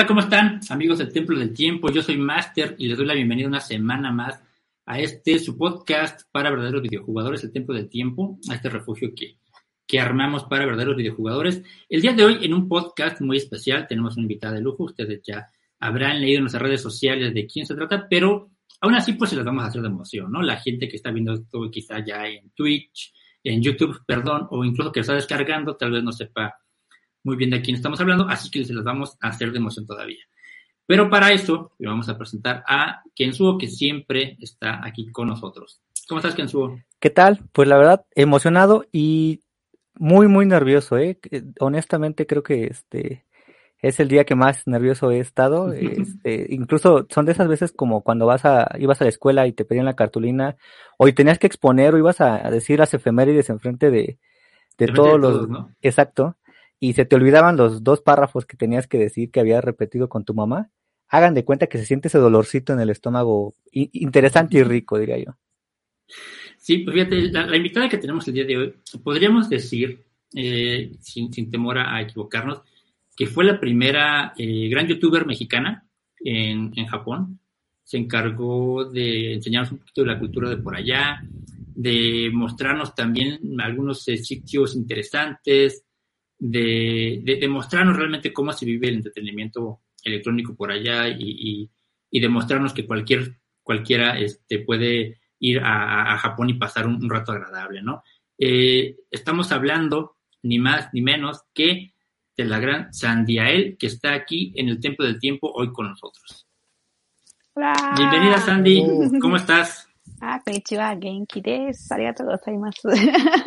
Hola, ¿cómo están amigos del Templo del Tiempo? Yo soy Master y les doy la bienvenida una semana más a este su podcast para verdaderos videojugadores, el Templo del Tiempo, a este refugio que, que armamos para verdaderos videojugadores. El día de hoy, en un podcast muy especial, tenemos una invitada de lujo, ustedes ya habrán leído en nuestras redes sociales de quién se trata, pero aún así pues se las vamos a hacer de emoción, ¿no? La gente que está viendo esto quizá ya en Twitch, en YouTube, perdón, o incluso que lo está descargando, tal vez no sepa muy bien de quién estamos hablando, así que se los vamos a hacer de emoción todavía. Pero para eso, le vamos a presentar a Kensuo, que siempre está aquí con nosotros. ¿Cómo estás, Kensuo? ¿Qué tal? Pues la verdad, emocionado y muy, muy nervioso, ¿eh? Honestamente creo que este es el día que más nervioso he estado. Este, incluso son de esas veces como cuando vas a, ibas a la escuela y te pedían la cartulina, o tenías que exponer o ibas a decir las efemérides enfrente de, de todos los, ¿no? exacto, y se te olvidaban los dos párrafos que tenías que decir que habías repetido con tu mamá, hagan de cuenta que se siente ese dolorcito en el estómago interesante y rico, diría yo. Sí, pues fíjate, la, invitada que tenemos el día de hoy, podríamos decir, eh, sin, temor a equivocarnos, que fue la primera eh, gran youtuber mexicana en, en, Japón. Se encargó de enseñarnos un poquito de la cultura de por allá, de mostrarnos también algunos eh, sitios interesantes, de, de, de, mostrarnos realmente cómo se vive el entretenimiento electrónico por allá y, y, y demostrarnos que cualquier, cualquiera este, puede ir a, a Japón y pasar un, un rato agradable, ¿no? Eh, estamos hablando ni más ni menos que de la gran Sandiael, que está aquí en el Templo del Tiempo hoy con nosotros. Hola. Bienvenida, Sandy. ¿Cómo estás? Ah, konnichiwa, genki desu, arigatou gozaimasu.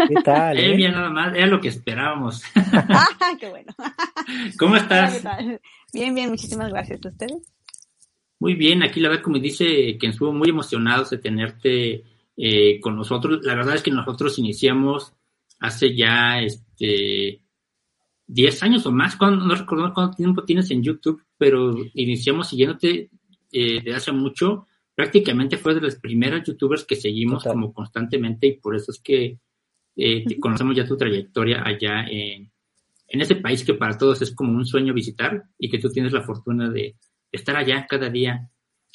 ¿Qué tal? Eh, bien, nada más, era lo que esperábamos. ah, qué bueno. ¿Cómo estás? ¿Qué tal? Bien, bien, muchísimas gracias. ¿A ustedes? Muy bien, aquí la verdad, como dice, que estuvo muy emocionados de tenerte eh, con nosotros. La verdad es que nosotros iniciamos hace ya este 10 años o más, cuando, no recuerdo cuánto tiempo tienes en YouTube, pero iniciamos siguiéndote eh, de hace mucho. Prácticamente fue de los primeros youtubers que seguimos Total. como constantemente y por eso es que eh, te conocemos ya tu trayectoria allá en, en ese país que para todos es como un sueño visitar y que tú tienes la fortuna de estar allá cada día.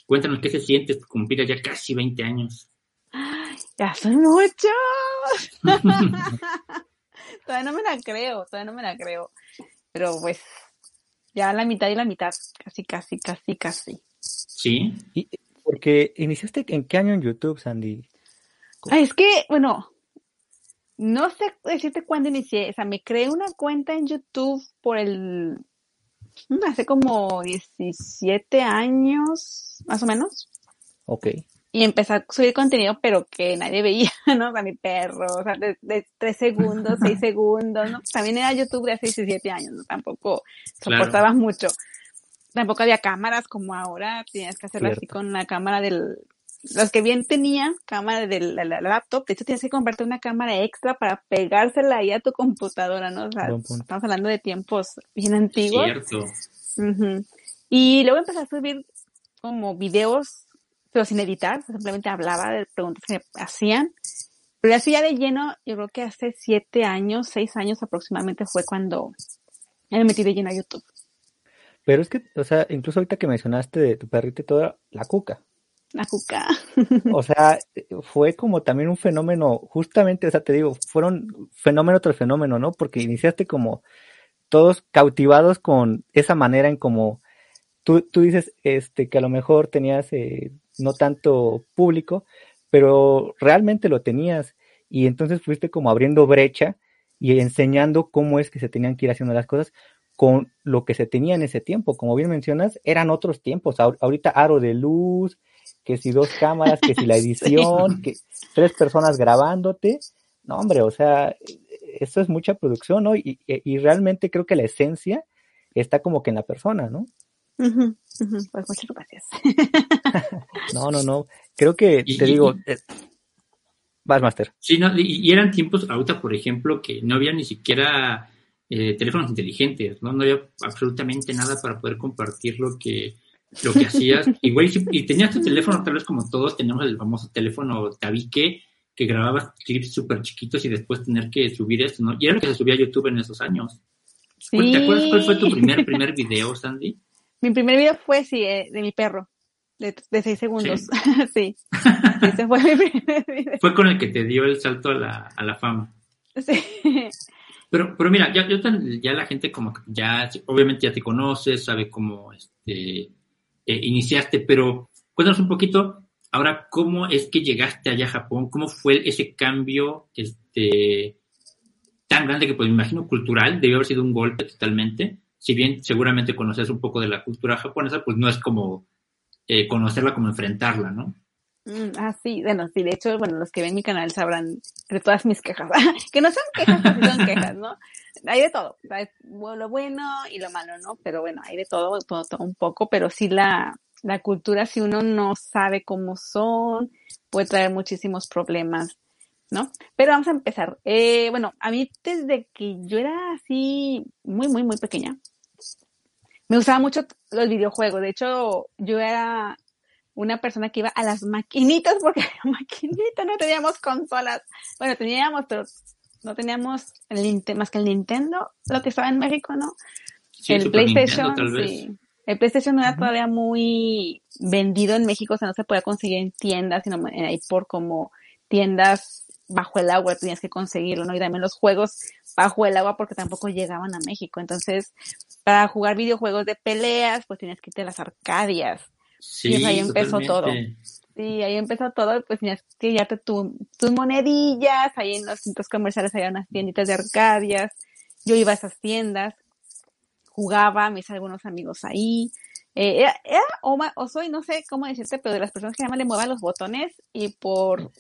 Cuéntanos qué se siente cumplir allá casi 20 años. Ya son muchos. todavía no me la creo, todavía no me la creo. Pero pues ya la mitad y la mitad, casi, casi, casi, casi. Sí. ¿Y, porque iniciaste en qué año en YouTube, Sandy? Ah, es que, bueno, no sé decirte cuándo inicié. O sea, me creé una cuenta en YouTube por el hace como 17 años, más o menos. Ok. Y empecé a subir contenido, pero que nadie veía, ¿no? O sea, mi perro, o sea, de, de 3 segundos, 6 segundos, ¿no? También era YouTube de hace 17 años, ¿no? Tampoco soportabas claro. mucho. Tampoco había cámaras como ahora, tienes que hacerlo Cierto. así con la cámara del, los que bien tenían cámara de la, la, laptop, de hecho tienes que comprarte una cámara extra para pegársela ahí a tu computadora, ¿no? O sea, estamos hablando de tiempos bien antiguos. Cierto. Uh -huh. Y luego empecé a subir como videos, pero sin editar, simplemente hablaba de preguntas que me hacían. Pero así ya de lleno, yo creo que hace siete años, seis años aproximadamente fue cuando me metí de lleno a YouTube. Pero es que, o sea, incluso ahorita que mencionaste de tu perrito y toda la cuca, la cuca. o sea, fue como también un fenómeno, justamente, o sea, te digo, fueron fenómeno tras fenómeno, ¿no? Porque iniciaste como todos cautivados con esa manera en como tú, tú dices, este, que a lo mejor tenías eh, no tanto público, pero realmente lo tenías y entonces fuiste como abriendo brecha y enseñando cómo es que se tenían que ir haciendo las cosas con lo que se tenía en ese tiempo. Como bien mencionas, eran otros tiempos. Ahorita aro de luz, que si dos cámaras, que si la edición, sí. que tres personas grabándote. No, hombre, o sea, eso es mucha producción, ¿no? Y, y realmente creo que la esencia está como que en la persona, ¿no? Uh -huh, uh -huh. Pues muchas gracias. no, no, no. Creo que te digo. Eh, vas, Master. Sí, no, y, y, eran tiempos, ahorita, por ejemplo, que no había ni siquiera eh, teléfonos inteligentes, ¿no? No había absolutamente nada para poder compartir lo que lo que hacías. Igual, y tenías tu teléfono, tal vez como todos tenemos el famoso teléfono tabique, que grababas clips súper chiquitos y después tener que subir esto, ¿no? Y era lo que se subía a YouTube en esos años. ¿Te acuerdas cuál fue tu primer, primer video, Sandy? Mi primer video fue, sí, eh, de mi perro, de, de seis segundos. Sí. Ese fue mi primer video. Fue con el que te dio el salto a la, a la fama. Sí. Pero, pero mira, ya, ya la gente como ya, obviamente ya te conoce, sabe cómo este, eh, iniciaste, pero cuéntanos un poquito, ahora, ¿cómo es que llegaste allá a Japón? ¿Cómo fue ese cambio este, tan grande que, pues, me imagino, cultural? Debió haber sido un golpe totalmente. Si bien seguramente conoces un poco de la cultura japonesa, pues no es como eh, conocerla como enfrentarla, ¿no? Mm, ah, sí, bueno, sí, de hecho, bueno, los que ven mi canal sabrán de todas mis quejas, que no son quejas, pero son quejas, ¿no? Hay de todo, hay lo bueno y lo malo, ¿no? Pero bueno, hay de todo, todo, todo un poco, pero sí la, la cultura, si uno no sabe cómo son, puede traer muchísimos problemas, ¿no? Pero vamos a empezar. Eh, bueno, a mí desde que yo era así muy, muy, muy pequeña, me gustaban mucho los videojuegos. De hecho, yo era una persona que iba a las maquinitas porque maquinitas, no teníamos consolas. Bueno, teníamos, pero no teníamos el, más que el Nintendo, lo que estaba en México, ¿no? el PlayStation, sí. El PlayStation no era todavía muy vendido en México, o sea, no se podía conseguir en tiendas, sino ahí por como tiendas bajo el agua tenías que conseguirlo, ¿no? Y también los juegos bajo el agua porque tampoco llegaban a México. Entonces, para jugar videojuegos de peleas, pues tenías que irte a las arcadias. Sí, y ahí empezó todo. Sí, ahí empezó todo, pues tenías que llevarte tu, tus monedillas, ahí en los centros comerciales había unas tienditas de arcadias, yo iba a esas tiendas, jugaba, me hice algunos amigos ahí, eh, era, era o, soy, no sé cómo decirte, pero de las personas que nada más le muevan los botones y por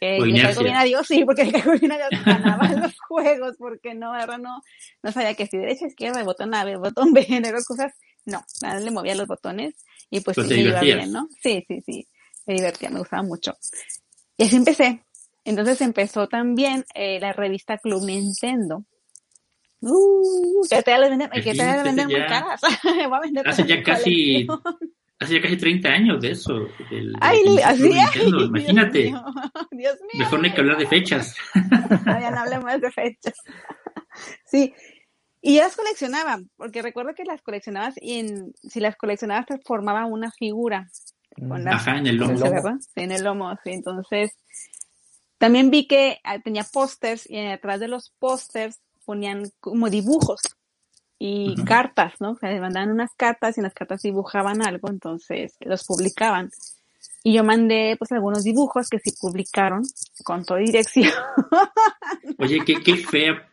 que le caigo bien a Dios, sí, porque le caigo bien a Dios, ganaba los juegos, porque no, verdad, no, no sabía que si derecha, izquierda, botón A, botón B, cosas, no, nada, le movía los botones y pues, pues me iba bien, ¿no? Sí, sí, sí, me divertía, me gustaba mucho. Y así empecé. Entonces empezó también eh, la revista Club Nintendo. Uh, que te la venden, que te la venden muy caras. hace ya casi, hace ya casi 30 años de eso. Del, Ay, así Nintendo, Imagínate. Dios mío, Dios mío. Mejor no hay que hablar de fechas. Ya no hablemos de fechas. Sí, y ya las coleccionaban, porque recuerdo que las coleccionabas y en, si las coleccionabas te formaba una figura. Con Ajá, en el lomo. en el lomo, sí. Entonces, también vi que ah, tenía pósters y atrás de los pósters ponían como dibujos y cartas, ¿no? O sea, le mandaban unas cartas y en las cartas dibujaban algo, entonces los publicaban. Y yo mandé pues algunos dibujos que sí publicaron con toda dirección. Oye, qué, qué fea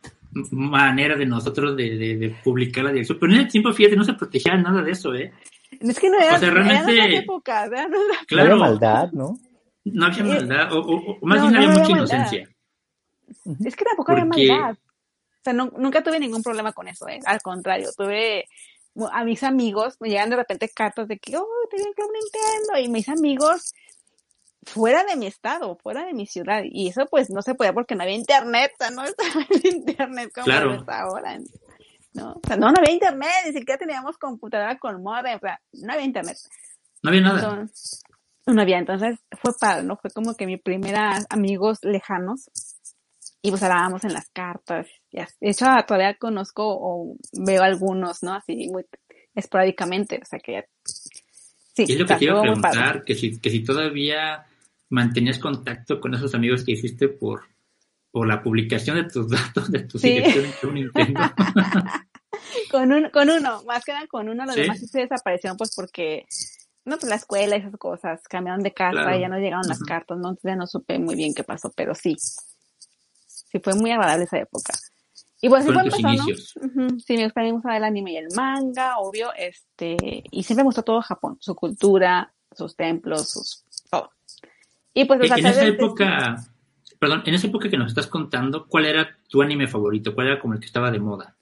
manera de nosotros de, de, publicar la dirección. Pero en ese tiempo, fíjate, no se protegía nada de eso, ¿eh? Es que no era, o sea, realmente, época, no claro, había maldad, ¿no? No había maldad, o, o, más bien había, mucha inocencia. Es que tampoco había maldad. O sea, no, nunca tuve ningún problema con eso, ¿eh? Al contrario, tuve a mis amigos, me llegan de repente cartas de que, oh, te viene un Nintendo, y mis amigos fuera de mi estado, fuera de mi ciudad. Y eso pues no se podía porque no había internet, o sea, no estaba en internet como está ahora. ¿no? O sea, no, no había internet, ni siquiera teníamos computadora con modem, o sea, no había internet. No había nada. no había, entonces fue padre, ¿no? Fue como que mi primera amigos lejanos y pues hablábamos en las cartas. Ya. De hecho, todavía conozco o veo algunos, ¿no? Así muy esporádicamente, o sea que Sí, y es lo que te iba a preguntar, que si, que si todavía mantenías contacto con esos amigos que hiciste por, por la publicación de tus datos, de tus sí. de Nintendo. con, un, con uno, más que nada con uno, los demás sí se desaparecieron pues porque, no, pues la escuela y esas cosas, cambiaron de casa y ya no llegaron las cartas, ¿no? Entonces ya no supe muy bien qué pasó, pero sí. Sí, fue muy agradable esa época. Y pues siempre empezó, ¿no? Sí, me gusta, me gusta el anime y el manga, obvio, este, y siempre me gustó todo Japón, su cultura, sus templos, sus. Y pues, en esa época, perdón, en esa época que nos estás contando, ¿cuál era tu anime favorito? ¿Cuál era como el que estaba de moda?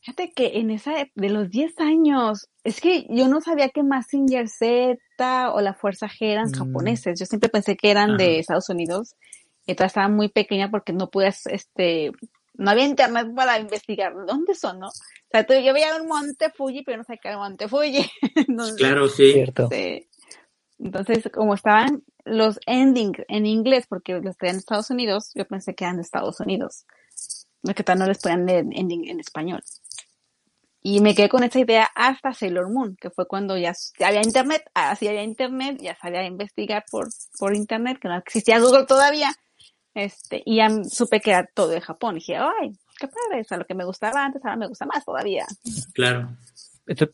Fíjate que en esa, de los 10 años, es que yo no sabía que Massinger Z o La Fuerza G eran mm. japoneses. Yo siempre pensé que eran de Estados Unidos. Entonces estaba muy pequeña porque no pude, este, no había internet para investigar dónde son, ¿no? O sea, yo veía un monte Fuji, pero no sabía qué era monte Fuji. claro, sí. Cierto. Entonces, como estaban los endings en inglés, porque los traían en Estados Unidos, yo pensé que eran de Estados Unidos. Que tal no les ponían leer ending en español. Y me quedé con esa idea hasta Sailor Moon, que fue cuando ya, había internet, así había internet, ya sabía investigar por, por internet, que no existía Google todavía. Este, y ya supe que era todo de Japón. Dije, ay, qué padre, o lo que me gustaba antes, ahora me gusta más todavía. Claro.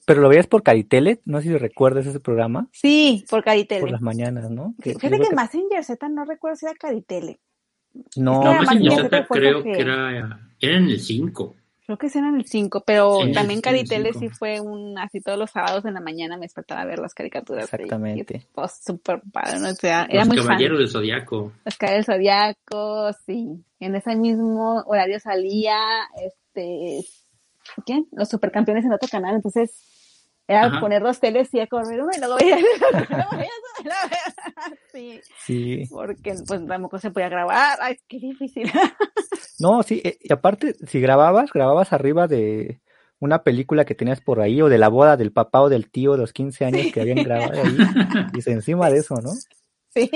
Pero lo veías por Caritele, no sé si recuerdas ese programa. Sí, por Caritele. Por las mañanas, ¿no? Fíjate que, Massinger Z no recuerdo si era Caritele. No, no Massinger Z creo que era, era en el 5. Creo que eran el 5, pero también Caritele sí fue un, así todos los sábados en la mañana me despertaba a ver las caricaturas. Exactamente. pues súper padre, ¿no? O sea, era los Caballeros del Zodiaco. Los Caballeros del Zodiaco, sí. En ese mismo horario salía, este, ¿qué? Los Supercampeones en otro canal, entonces era poner dos teles y a correr uno y luego veía sí. sí. Porque pues tampoco se podía grabar. Ay, qué difícil. no, sí, eh, y aparte, si grababas, grababas arriba de una película que tenías por ahí o de la boda del papá o del tío de los 15 años que habían grabado ahí. y encima de eso, ¿no? Sí.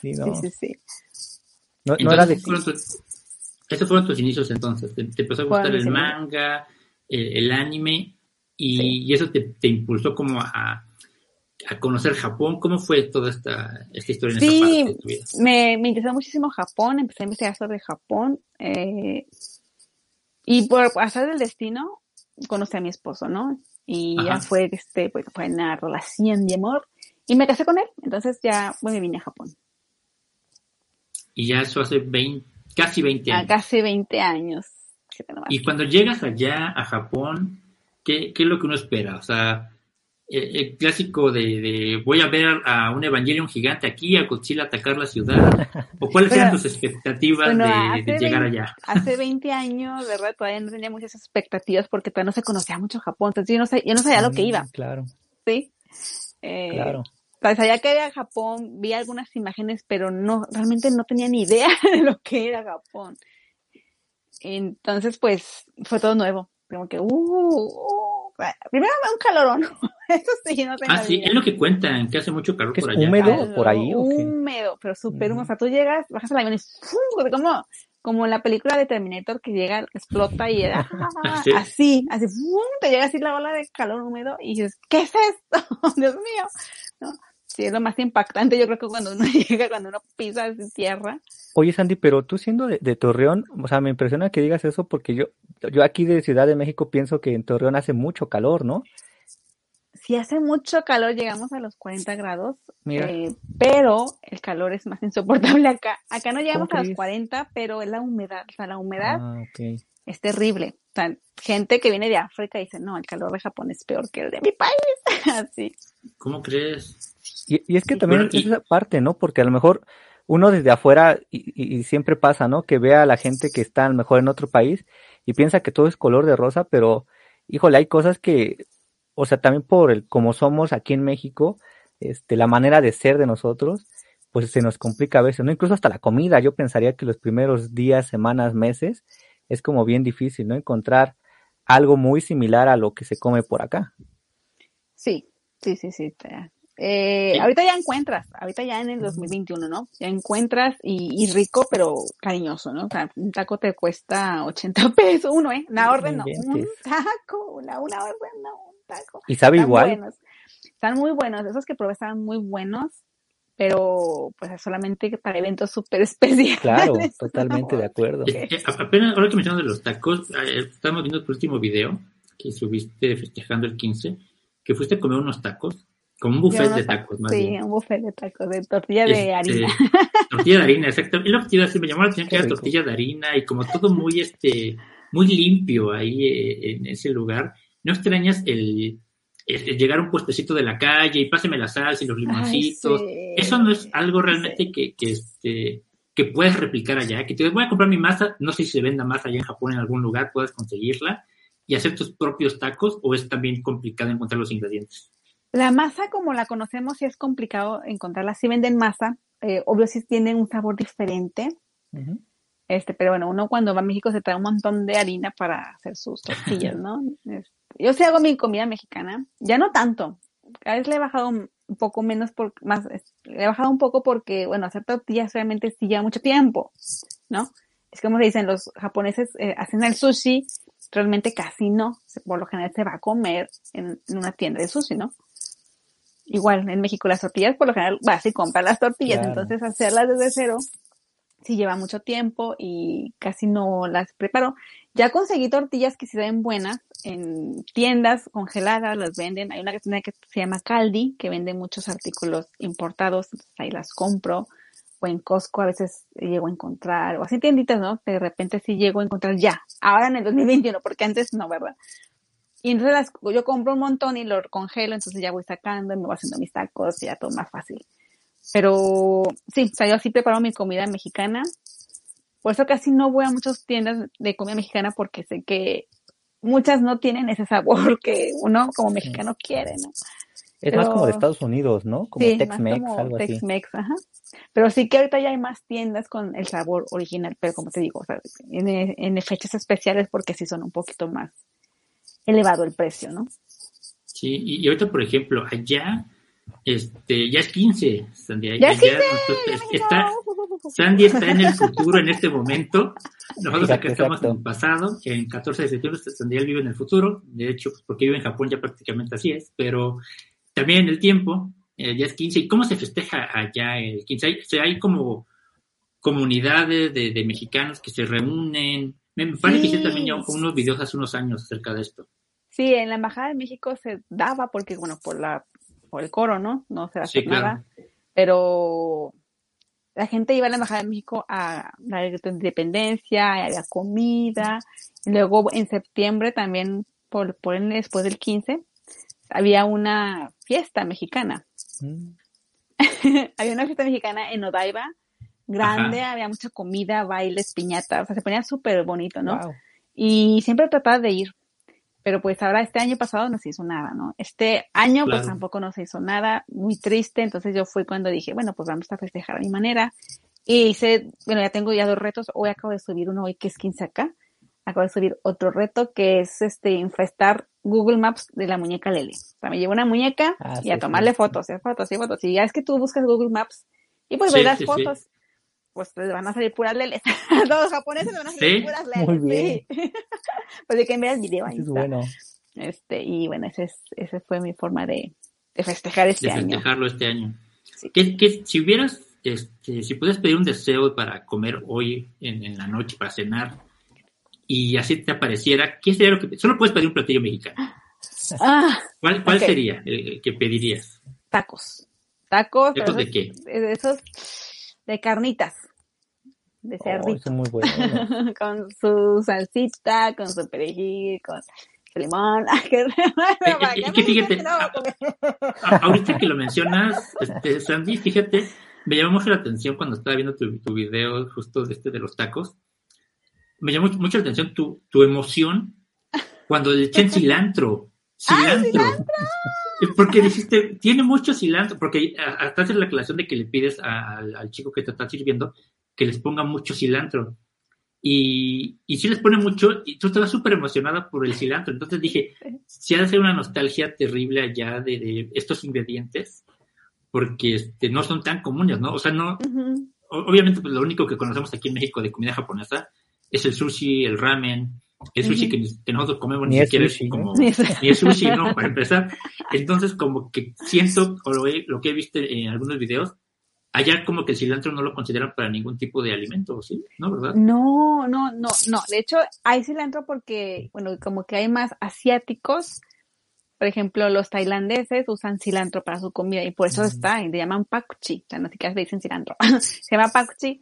Sí, no. sí, sí, No, no era de... Esos fueron tus inicios entonces. Te, empezó a gustar el manga, el anime y, eso te, impulsó como a, conocer Japón. ¿Cómo fue toda esta, esta historia en esa parte de tu vida? Me, me interesó muchísimo Japón, empecé a investigar sobre Japón eh, y por pasar del destino conocí a mi esposo, ¿no? Y ya fue, este, pues, fue una relación de amor y me casé con él, entonces ya bueno, me vine a Japón. Y ya eso hace 20, casi 20 años. casi 20 años. Y cuando llegas allá a Japón, ¿qué, es lo que uno espera? O sea, el, clásico de, voy a ver a un Evangelion gigante aquí, a Godzilla atacar la ciudad, o cuáles eran tus expectativas de, llegar allá. Hace 20 años, ¿verdad? Todavía no tenía muchas expectativas porque todavía no se conocía mucho Japón, entonces yo no, sabía, yo no sabía lo que iba. Claro. Sí. Eh, claro. Sabía que era Japón, vi algunas imágenes, pero no, realmente no tenía ni idea de lo que era Japón. Entonces, pues, fue todo nuevo. Como que, uh, uh primero un calorón. Eso sí, no tengo Ah, sí, es lo que cuentan, que hace mucho calor por allá. ¿Húmedo por ahí? Húmedo, pero súper húmedo. O sea, tú llegas, bajas al avión y como, como en la película de Terminator que llega, explota y era así, así, te llega así la ola de calor húmedo y dices, ¿qué es esto? Dios mío. ¿No? Sí, es lo más impactante, yo creo que cuando uno llega, cuando uno pisa esa tierra. Oye, Sandy, pero tú siendo de, Torreón, o sea, me impresiona que digas eso porque yo, yo aquí de Ciudad de México pienso que en Torreón hace mucho calor, ¿no? Sí, hace mucho calor, llegamos a los 40 grados, eh, pero el calor es más insoportable acá. Acá no llegamos a los 40, pero es la humedad, o sea, la humedad ah, es terrible. O sea, gente que viene de África dice, no, el calor de Japón es peor que el de mi país. Así. ¿Cómo crees? Y, es que también es esa parte, ¿no? Porque a lo mejor uno desde afuera, y, siempre pasa, ¿no? Que ve a la gente que está a lo mejor en otro país y piensa que todo es color de rosa, pero, híjole, hay cosas que, o sea, también por el, como somos aquí en México, este, la manera de ser de nosotros, pues se nos complica a veces, ¿no? Incluso hasta la comida, yo pensaría que los primeros días, semanas, meses, es como bien difícil, ¿no? Encontrar algo muy similar a lo que se come por acá. Sí, sí, sí, sí. Eh, ahorita ya encuentras, ahorita ya en el 2021, ¿no? Ya encuentras y, rico, pero cariñoso, ¿no? O sea, un taco te cuesta 80 pesos, uno, ¿eh? Una orden, no. Un taco, una, una orden, no, un taco. ¿Y sabe igual? Están muy buenos, esos que probé estaban muy buenos, pero pues solamente para eventos súper especiales. Claro, totalmente de acuerdo. apenas, ahora que mencionas de los tacos, eh, estamos viendo tu último video que subiste festejando el 15, que fuiste a comer unos tacos como un buffet de tacos, más Sí, un buffet de tacos, de tortilla de este, harina. Tortilla de harina, exacto. Es lo que te iba a decir, me llamó la atención que era tortilla de harina y como todo muy, este, muy limpio ahí eh, en ese lugar. ¿No extrañas el, llegar a un puestecito de la calle y páseme la salsa y los limoncitos? Eso no es algo realmente que, que, este, que puedes replicar allá. Que te voy a comprar mi masa, no sé si se venda más allá en Japón en algún lugar, puedes conseguirla y hacer tus propios tacos o es también complicado encontrar los ingredientes. La masa, como la conocemos, sí es complicado encontrarla. Si venden masa, eh, obvio si tienen un sabor diferente. Este, pero bueno, uno cuando va a México se trae un montón de harina para hacer sus tortillas, ¿no? Este, yo sí hago mi comida mexicana, ya no tanto, a veces le he bajado un poco menos, por, más, le he bajado un poco porque, bueno, hacer tortillas realmente sí lleva mucho tiempo, ¿no? Es como se dicen, los japoneses eh, hacen el sushi, realmente casi no, por lo general se va a comer en, una tienda de sushi, ¿no? Igual, en México las tortillas, por lo general vas y compras las tortillas, entonces hacerlas desde cero sí lleva mucho tiempo y casi no las preparo. Ya conseguí tortillas que se ven buenas en tiendas congeladas, las venden. Hay una tienda que se llama Caldi, que vende muchos artículos importados, ahí las compro. O en Costco a veces llego a encontrar, o así tienditas, ¿no? De repente sí llego a encontrar ya, ahora en el 2021, porque antes no, ¿verdad? Y entonces las, yo compro un montón y lo congelo, entonces ya voy sacando y me voy haciendo mis tacos y ya todo más fácil. Pero sí, o sea, yo sí preparo mi comida mexicana. Por eso casi no voy a muchas tiendas de comida mexicana porque sé que muchas no tienen ese sabor que uno como mexicano quiere, ¿no? Es más como de Estados Unidos, ¿no? Como Tex-Mex, algo así. Tex-Mex, ajá. Pero sí que ahorita ya hay más tiendas con el sabor original, pero como te digo, o sea, en, en fechas especiales porque sí son un poquito más elevado el precio, ¿no? Sí, y ahorita, por ejemplo, allá este, ya es 15, Sandy. Ya, es 15, está, Sandy está en el futuro en este momento. Nosotros acá estamos en el pasado. En 14 de septiembre Sandy vive en el futuro. De hecho, pues, porque vive en Japón ya prácticamente así es. Pero también en el tiempo, eh, ya es 15. ¿Y cómo se festeja allá el 15? Hay, hay como comunidades de, de, mexicanos que se reúnen. Me parece que hice también ya unos videos hace unos años acerca de esto. Sí, en la Embajada de México se daba porque, bueno, por la por el coro, ¿no? No se hace nada. Pero la gente iba a la Embajada de México a la independencia, había comida. luego en septiembre también, por, por después del 15, había una fiesta mexicana. Mm. había una fiesta mexicana en Odaiba, grande, había mucha comida, bailes, piñata, o sea, se ponía súper bonito, ¿no? Y siempre trataba de ir, pero pues ahora este año pasado no se hizo nada, ¿no? Este año pues tampoco no se hizo nada, muy triste, entonces yo fui cuando dije, bueno, pues vamos a festejar a mi manera. Y hice, bueno, ya tengo ya dos retos, hoy acabo de subir uno hoy que es 15 acá, acabo de subir otro reto que es este infestar Google Maps de la muñeca Lele. O sea, me llevo una muñeca ah, y a tomarle fotos, y fotos, y fotos. Y ya es que tú buscas Google Maps y pues ves las fotos pues les van a salir puras leles. Todos los japoneses les van a salir puras leles. Muy bien. Sí. pues de que ver el video ahí. Es bueno. Este, y bueno, ese, es, ese fue mi forma de, de festejar este año. De festejarlo este año. Que, si hubieras, este, si pudieras pedir un deseo para comer hoy en, en, la noche, para cenar, y así te apareciera, ¿qué sería lo que Solo puedes pedir un platillo mexicano. Ah, ¿Cuál, cuál sería el, que pedirías? Tacos. Tacos. ¿Tacos de qué? De esos de carnitas de oh, cerdito. muy bueno. con su salsita, con su perejil, con su limón. es, que fíjate, ahorita que lo mencionas, este, Sandy, fíjate, me llamó mucho la atención cuando estaba viendo tu, tu video justo de este de los tacos. Me llamó mucho la atención tu, tu emoción cuando le eché cilantro. Cilantro. Porque dijiste, tiene mucho cilantro, porque hasta haces la aclaración de que le pides al chico que te está sirviendo que les ponga mucho cilantro. Y, y si les pone mucho, y tú estabas súper emocionada por el cilantro. Entonces dije, si ha de ser una nostalgia terrible allá de, estos ingredientes, porque este, no son tan comunes, ¿no? O sea, no, obviamente pues, lo único que conocemos aquí en México de comida japonesa es el sushi, el ramen, el sushi que, nosotros comemos ni, siquiera es como, ni es sushi, ¿no? Para empezar. Entonces, como que siento, o lo, lo que he visto en algunos videos, allá como que el cilantro no lo consideran para ningún tipo de alimento, ¿sí? ¿No, verdad? No, no, no, no. De hecho, hay cilantro porque, bueno, como que hay más asiáticos. Por ejemplo, los tailandeses usan cilantro para su comida y por eso está, y le llaman pakchi. O sea, no sé qué le dicen cilantro. Se llama pakchi.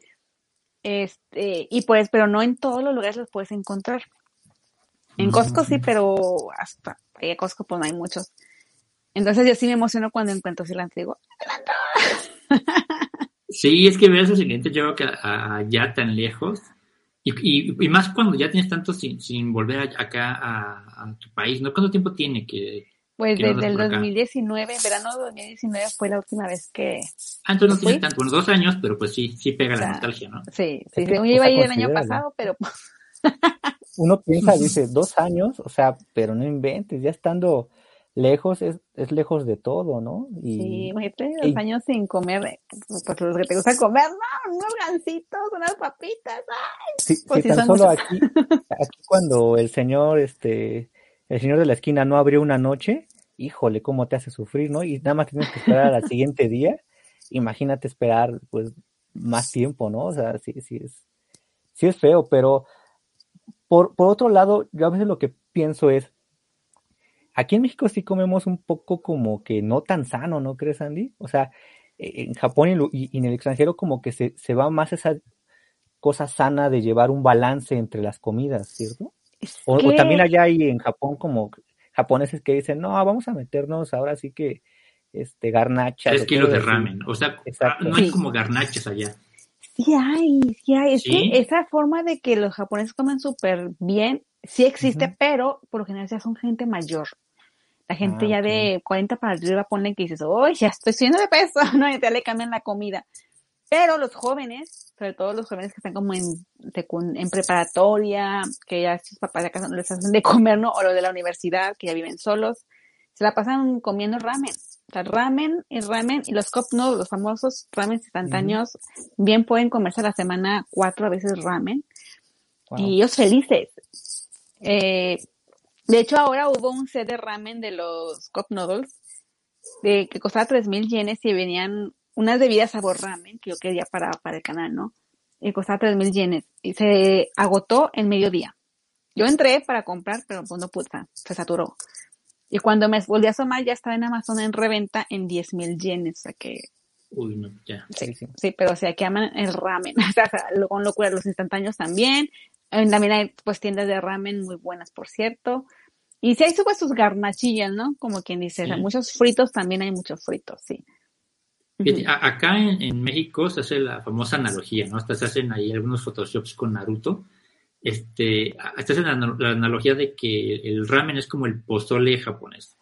Este, y pues, pero no en todos los lugares los puedes encontrar. En Costco sí, pero hasta ahí en Costco pues no hay muchos. Entonces yo sí me emociono cuando encuentro cilantro. Digo, cilantro. Sí, es que ver esos ingredientes yo creo que allá tan lejos, y, y, más cuando ya tienes tanto sin, sin volver acá a, tu país, ¿no? ¿Cuánto tiempo tiene que, Pues desde el 2019, verano de 2019 fue la última vez que... Ah, entonces no tiene tanto, bueno, dos años, pero pues sí, sí pega la nostalgia, ¿no? Sí, sí, según iba a ir el año pasado, pero... Uno piensa, dice, dos años, o sea, pero no inventes, ya estando lejos es, es lejos de todo, ¿no? Y, sí, imagínate dos años sin comer, pues los que te gusta comer, no, unos gancitos, unas papitas, ay. Sí, pues tan solo aquí, aquí cuando el señor, este, el señor de la esquina no abrió una noche, híjole, cómo te hace sufrir, ¿no? Y nada más tienes que esperar al siguiente día, imagínate esperar, pues, más tiempo, ¿no? O sea, sí, sí es, sí es feo, pero por, por otro lado, yo a veces lo que pienso es, aquí en México sí comemos un poco como que no tan sano, ¿no crees, Andy? O sea, e, en Japón y, en el extranjero como que se, se va más esa cosa sana de llevar un balance entre las comidas, ¿cierto? O, también allá hay en Japón como japoneses que dicen, no, vamos a meternos ahora sí que este garnachas. Tres kilos de ramen, o sea, no hay como garnachas allá. Sí hay, sí hay. Es que esa forma de que los japoneses comen súper bien, sí existe, pero por lo general ya son gente mayor. La gente ah, ya de 40 para arriba pone que dices, oh, ya estoy subiendo de peso, ¿no? Y ya le cambian la comida. Pero los jóvenes, sobre todo los jóvenes que están como en, en preparatoria, que ya sus papás de casa no les hacen de comer, ¿no? O los de la universidad, que ya viven solos, se la pasan comiendo ramen. O sea, ramen y ramen y los cup los famosos ramen instantáneos, bien pueden comerse a la semana cuatro veces ramen. Y ellos felices. Eh, de hecho, ahora hubo un set de ramen de los cup noodles de, que costaba 3.000 yenes y venían unas bebidas sabor ramen que yo quería para, para el canal, ¿no? Y costaba 3.000 yenes y se agotó en mediodía. Yo entré para comprar, pero pues no pude, se saturó. Y cuando me volví a asomar ya estaba en Amazon en reventa en 10.000 yenes, o sea que... Uy, no, ya. Sí, sí, sí pero o sea, que aman el ramen. o sea, con locura los instantáneos también. También hay pues tiendas de ramen muy buenas, por cierto. Y si hay pues sus garnachillas, ¿no? Como quien dice, muchos fritos también hay muchos fritos, sí. Acá en, México se hace la famosa analogía, ¿no? Hasta se hacen ahí algunos photoshops con Naruto. Este, hasta hacen la, analogía de que el ramen es como el pozole japonés.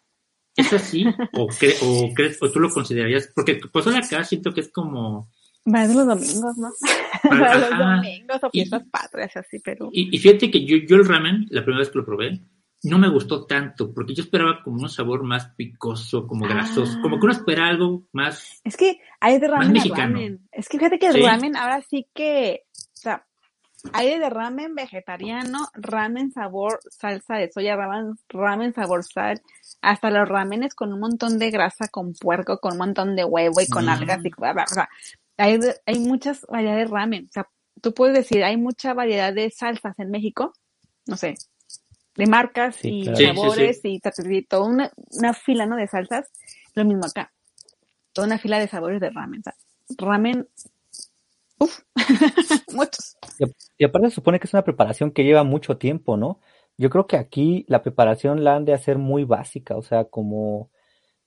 ¿Es así? ¿O, o, crees, o tú lo considerarías? Porque el pozole acá siento que es como... Para los domingos, ¿no? Para, los domingos o fiestas patrias, así, pero... Y, y, fíjate que yo, yo el ramen, la primera vez que lo probé, no me gustó tanto, porque yo esperaba como un sabor más picoso, como grasoso, como que uno espera algo más. Es que hay de ramen, ramen. Es que fíjate que el ramen ahora sí que, o sea, hay de ramen vegetariano, ramen sabor salsa de soya, ramen, ramen sabor sal, hasta los ramenes con un montón de grasa, con puerco, con un montón de huevo y con algas y o sea, hay, hay muchas variedades de ramen. O sea, tú puedes decir, hay mucha variedad de salsas en México, no sé, de marcas y sabores y, toda una, una, fila ¿no? de salsas. Lo mismo acá. Toda una fila de sabores de ramen. ramen, uff, muchos. Y, aparte se supone que es una preparación que lleva mucho tiempo, ¿no? Yo creo que aquí la preparación la han de hacer muy básica, o sea, como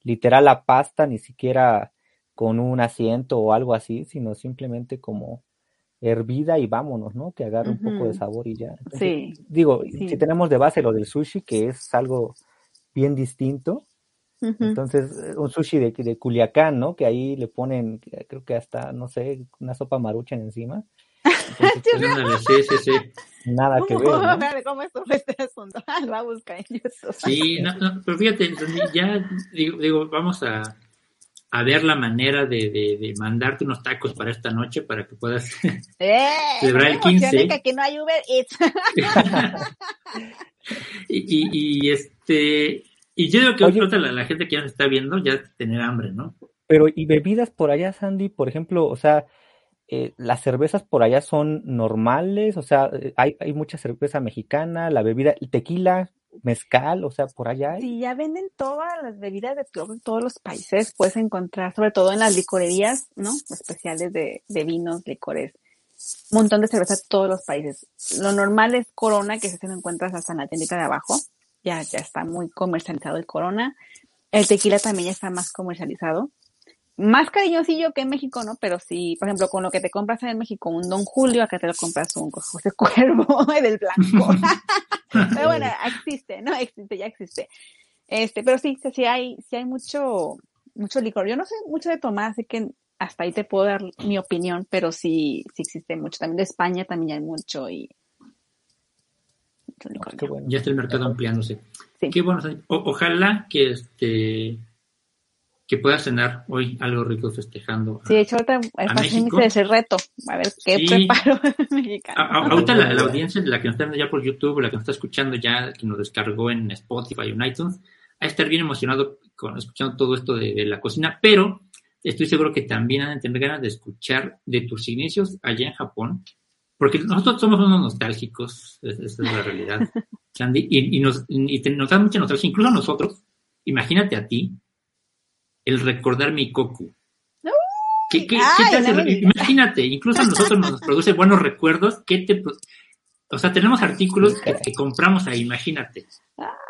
literal la pasta, ni siquiera con un asiento o algo así, sino simplemente como hervida y vámonos, ¿no? Que agarre un poco de sabor y ya. sí. Digo, si tenemos de base lo del sushi, que es algo bien distinto, entonces eh, un sushi de, de Culiacán, ¿no? Que ahí le ponen, creo que hasta, no sé, una sopa maruchan encima. Entonces, sí, sí, sí. Nada que ver. ¿no? ¿Cómo es este asunto? Lo va a buscar en YouTube. Sí, no, no, pero fíjate, ya digo, digo vamos a a ver la manera de, de, mandarte unos tacos para esta noche para que puedas eh, celebrar el 15. Que no hay Uber Eats. y, y, este y yo creo que la, la, gente que ya nos está viendo ya tener hambre, ¿no? Pero y bebidas por allá, Sandy, por ejemplo, o sea, eh, las cervezas por allá son normales, o sea, hay, hay mucha cerveza mexicana, la bebida, el tequila, mezcal, o sea, por allá hay. Sí, ya venden todas las bebidas de todos los países, puedes encontrar, sobre todo en las licorerías, ¿no? Especiales de, vinos, licores, un montón de cerveza de todos los países. Lo normal es Corona, que se encuentras hasta en la tiendita de abajo, ya, ya está muy comercializado el Corona. El tequila también ya está más comercializado más cariñosillo que en México, ¿no? Pero sí, por ejemplo, con lo que te compras en México un Don Julio, acá te lo compras un José Cuervo del Blanco. Pero bueno, existe, ¿no? Existe, ya existe. Este, pero sí, sí hay, sí hay mucho, mucho licor. Yo no sé mucho de tomar, así que hasta ahí te puedo dar mi opinión, pero sí, sí existe mucho. También de España también hay mucho y ya está el mercado ampliándose. Qué bueno. ojalá que este que puedas cenar hoy algo rico festejando. Sí, de hecho, ahorita es ese reto. A ver qué preparo mexicano. ahorita la, audiencia, la que nos está viendo ya por YouTube, la que nos está escuchando ya, que nos descargó en Spotify o en iTunes, a estar bien emocionado con escuchando todo esto de, de, la cocina, pero estoy seguro que también han de tener ganas de escuchar de tus inicios allá en Japón, porque nosotros somos unos nostálgicos, esa es la realidad, Sandy, y, nos, y nos da mucha nostalgia, incluso a nosotros, imagínate a ti, el recordar mi Koku. ¿Qué, qué, te hace? Imagínate, incluso a nosotros nos produce buenos recuerdos. ¿Qué te, o sea, tenemos artículos que, compramos ahí, imagínate.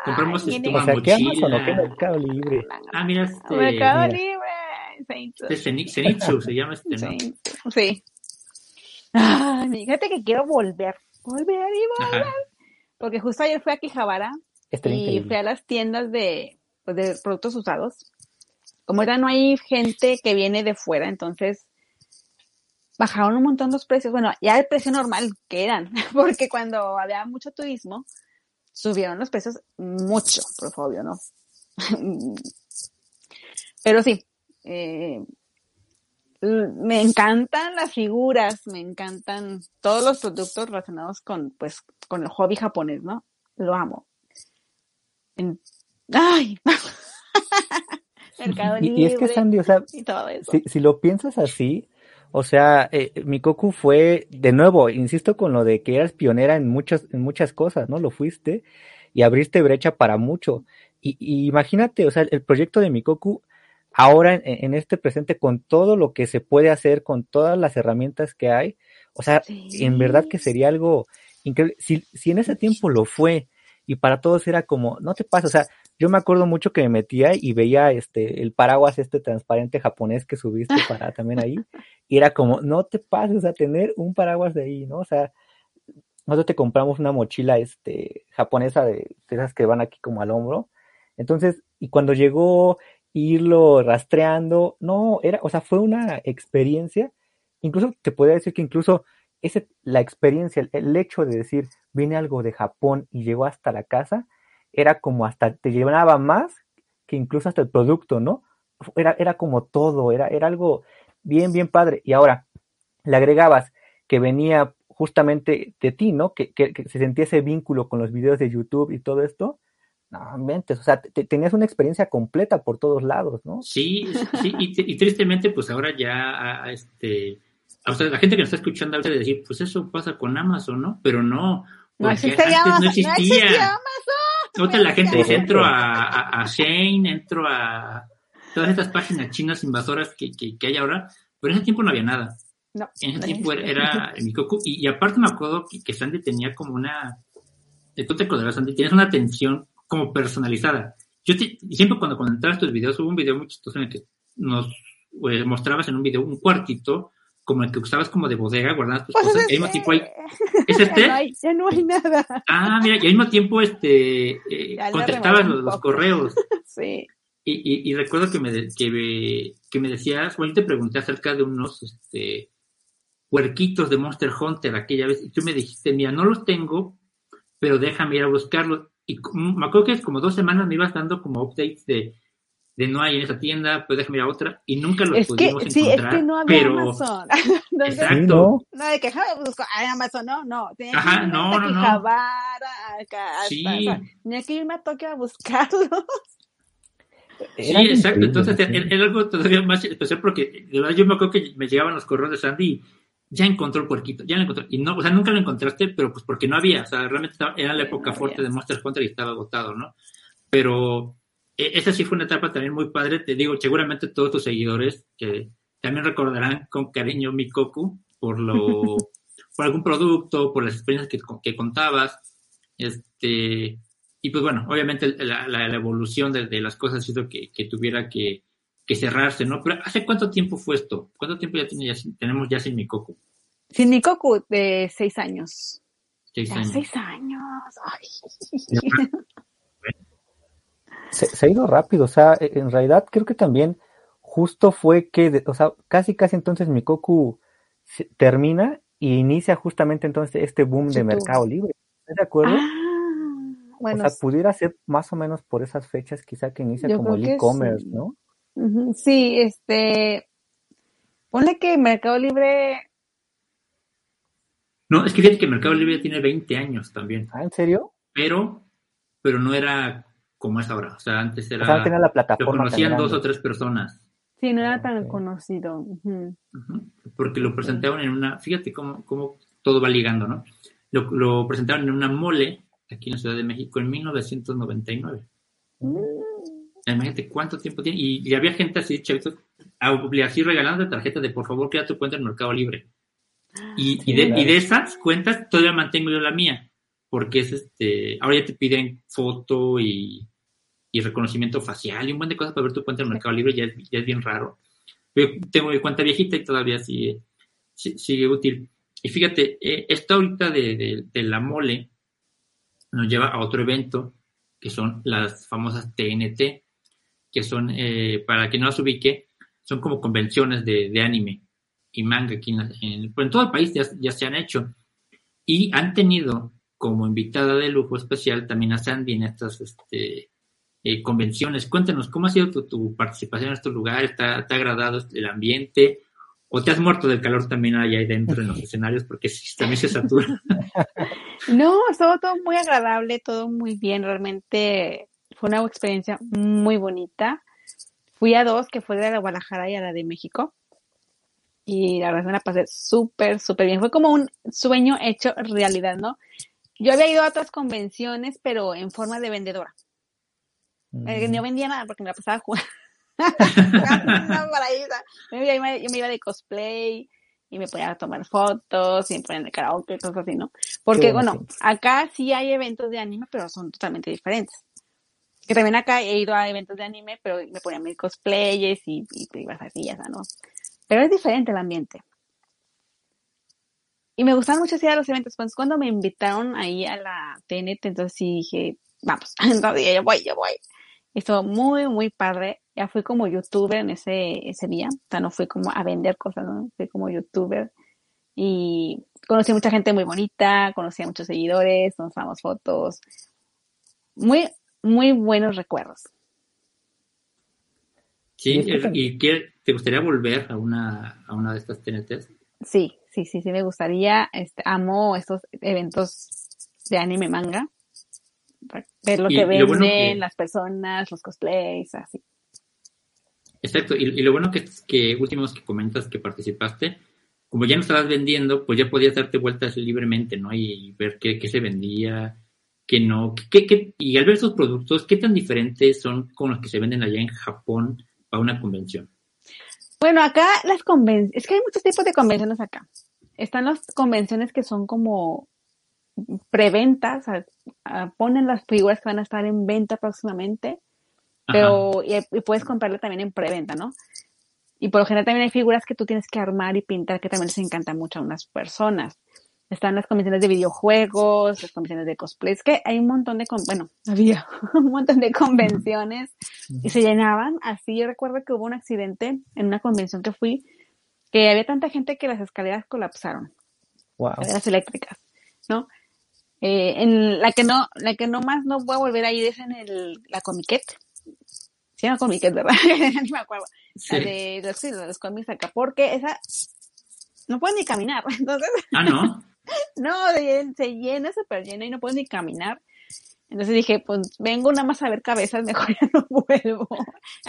Compramos este, una mochila. Mercado Libre? Ah, mira este. Mercado Libre. Este Zenitsu se llama este, ¿no? Sí. Ay, fíjate que quiero volver, volver y volver. Porque justo ayer fui a Quijabara y fui a las tiendas de, pues, de productos usados. Como ya no hay gente que viene de fuera, entonces bajaron un montón los precios. Bueno, ya el precio normal que eran, porque cuando había mucho turismo, subieron los precios mucho, por favor, ¿no? Pero sí, eh, me encantan las figuras, me encantan todos los productos relacionados con, pues, con el hobby japonés, ¿no? Lo amo. Ay. Mercado y, es que Sandy, o sea, Si, lo piensas así, o sea, eh, Mikoku fue, de nuevo, insisto con lo de que eras pionera en muchas, en muchas cosas, ¿no? Lo fuiste y abriste brecha para mucho. Y, y imagínate, o sea, el proyecto de Mikoku ahora en, este presente con todo lo que se puede hacer, con todas las herramientas que hay, o sea, en verdad que sería algo increíble. Si, si en ese tiempo lo fue y para todos era como, no te pasa, o sea, yo me acuerdo mucho que me metía y veía este, el paraguas este transparente japonés que subiste para también ahí, y era como, no te pases a tener un paraguas de ahí, ¿no? O sea, nosotros te compramos una mochila este, japonesa de, de esas que van aquí como al hombro. Entonces, y cuando llegó irlo rastreando. No, era, o sea, fue una experiencia. Incluso te podría decir que incluso ese, la experiencia, el, hecho de decir, viene algo de Japón y llegó hasta la casa, era como hasta, te llevaba más que incluso hasta el producto, ¿no? Era, era como todo, era, era algo bien, bien padre. Y ahora, le agregabas que venía justamente de ti, ¿no? Que, que, que se sentía ese vínculo con los videos de YouTube y todo esto no, mentes, o sea, tenías una experiencia completa por todos lados, ¿no? Sí, sí, y, tristemente, pues ahora ya, este, o sea, la gente que nos está escuchando a de decir, pues eso pasa con Amazon, ¿no? Pero no, no existía, antes no existía. No Amazon. La gente dice, entro a, a, Shane, entro a todas estas páginas chinas invasoras que, que, hay ahora, pero en ese tiempo no había nada. No, en ese tiempo era, el Mikoku, y, y, aparte me acuerdo que, que Sandy tenía como una, tú te acordarás, Sandy, tienes una atención como personalizada. Yo siempre cuando, cuando entrabas tus videos, hubo un video muy chistoso en el que nos eh, mostrabas en un video un cuartito como el que usabas como de bodega, guardabas tus pues cosas. y al mismo tiempo hay, ¿Es este? Ya no, hay, nada. Ah, mira, y al mismo tiempo este, eh, contestabas los, correos. sí. Y, y, recuerdo que me, que, me, que me decías, bueno, yo te pregunté acerca de unos este, huerquitos de Monster Hunter aquella vez, y tú me dijiste, mira, no los tengo, pero déjame ir a buscarlos. Y me acuerdo que es como dos semanas me ibas dando como updates de, de no hay en esa tienda, pues déjame ir a otra, y nunca los pudimos encontrar. Sí, es que no había pero... Amazon. Exacto. No, de que busco a Amazon, no, no. Tenía Ajá, que no, no, no. acá, sí. tenía que irme a Tokio a buscarlos. Sí, exacto. Entonces era, algo todavía más especial porque de verdad yo me acuerdo que me llegaban los correos de Sandy ya encontró el puerquito, ya lo encontró. Y no, o sea, nunca lo encontraste, pero pues porque no había, o sea, realmente era la época fuerte de Monster Hunter y estaba agotado, ¿no? Pero esa sí fue una etapa también muy padre, te digo, seguramente todos tus seguidores que también recordarán con cariño mi Coco por lo, por algún producto, por las experiencias que, que contabas, este, y pues bueno, obviamente la, la, evolución de, de, las cosas hizo que, que tuviera que, que cerrarse, ¿no? Pero ¿hace cuánto tiempo fue esto? ¿Cuánto tiempo ya, tenemos ya sin Mikoku? Sin Mikoku, de seis años. Seis años. Seis años. Se, ha ido rápido, o sea, e, en realidad creo que también justo fue que, o sea, casi casi entonces Mikoku termina y inicia justamente entonces este boom de Mercado Libre. ¿Estás de acuerdo? Ah, bueno, o sea, pudiera ser más o menos por esas fechas quizá que inicia como el e-commerce, ¿no? Sí, este, ponle que Mercado Libre... No, es que fíjate que Mercado Libre tiene 20 años también. ¿Ah, en serio? Pero, pero no era como es ahora. O sea, antes era... O sea, tenía la plataforma. Lo conocían dos o tres personas. Sí, no era tan conocido. Porque lo presentaban en una, fíjate cómo, cómo todo va ligando, ¿no? Lo, lo, presentaron en una mole aquí en la Ciudad de México en 1999. Mm. Imagínate cuánto tiempo tiene. Y, había gente así, chavitos, así regalando tarjetas de por favor crea tu cuenta en Mercado Libre. Y, y, de, y de esas cuentas todavía mantengo yo la mía. Porque es este, ahora ya te piden foto y y reconocimiento facial y un buen de cosas para ver tu cuenta en Mercado Libre, ya es, ya es bien raro. Yo tengo mi cuenta viejita y todavía sigue, sigue útil. Y fíjate, eh, esta ahorita de, de, la mole nos lleva a otro evento, que son las famosas TNT, que son, eh, para quien no las ubique, son como convenciones de, de anime y manga aquí en, en, todo el país ya, ya, se han hecho. Y han tenido como invitada de lujo especial también a Sandy en estas este, eh, convenciones. Cuéntanos, ¿cómo ha sido tu, participación en estos lugares? ¿Te ha, agradado el ambiente? ¿O te has muerto del calor también allá dentro en los escenarios? Porque también se satura. No, estuvo todo muy agradable, todo muy bien. Realmente fue una experiencia muy bonita. Fui a dos, que fue de la Guadalajara y a la de México. Y la verdad me la pasé súper, súper bien. Fue como un sueño hecho realidad, ¿no? Yo había ido a otras convenciones, pero en forma de vendedora. Eh, no vendía nada porque me la pasaba jugando. yo, me, yo me iba de cosplay y me podía tomar fotos y me ponían de karaoke y cosas así, ¿no? Porque, bueno, acá sí hay eventos de anime, pero son totalmente diferentes. Que también acá he ido a eventos de anime, pero me ponían mis cosplayes y, y, ibas así, ya ¿no? Pero es diferente el ambiente. Y me gustaban mucho ir a los eventos. Pues cuando me invitaron ahí a la TNT, entonces sí dije, vamos, entonces yo voy, yo voy. Estuvo muy, muy padre. Ya fui como youtuber en ese, ese día. O sea, no fui como a vender cosas, ¿no? Fui como youtuber. Y conocí a mucha gente muy bonita, conocí a muchos seguidores, nos damos fotos. Muy, muy buenos recuerdos. Sí, ¿y te gustaría volver a una, a una de estas TNTs? Sí, sí, sí, sí, me gustaría. Este, amo estos eventos de anime manga ver lo que venden las personas, los cosplays, así. Exacto, y, lo bueno que, que últimos que comentas que participaste, como ya no estabas vendiendo, pues ya podías darte vueltas libremente, ¿no? Y, ver qué, se vendía, qué no, qué, qué, y al ver esos productos, ¿qué tan diferentes son con los que se venden allá en Japón para una convención? Bueno, acá las convenciones, es que hay muchos tipos de convenciones acá. Están las convenciones que son como preventas, ponen las figuras que van a estar en venta próximamente, pero y, puedes comprarla también en preventa, ¿no? Y por lo general también hay figuras que tú tienes que armar y pintar que también les encanta mucho a unas personas. Están las convenciones de videojuegos, las convenciones de cosplays, que hay un montón de, bueno, había un montón de convenciones y se llenaban. Así yo recuerdo que hubo un accidente en una convención que fui, que había tanta gente que las escaleras colapsaron. Wow. Escaleras eléctricas, ¿no? Eh, en la que no, la que no más no voy a volver a ir es en el, la comiquet. Se llama comiquet, ¿verdad? ni me acuerdo. La de los, de los cómics acá, porque esa no puede ni caminar. Entonces. Ah, no. no, se llena, súper llena y no puedo ni caminar. Entonces dije, pues vengo nada más a ver cabezas, mejor ya no vuelvo.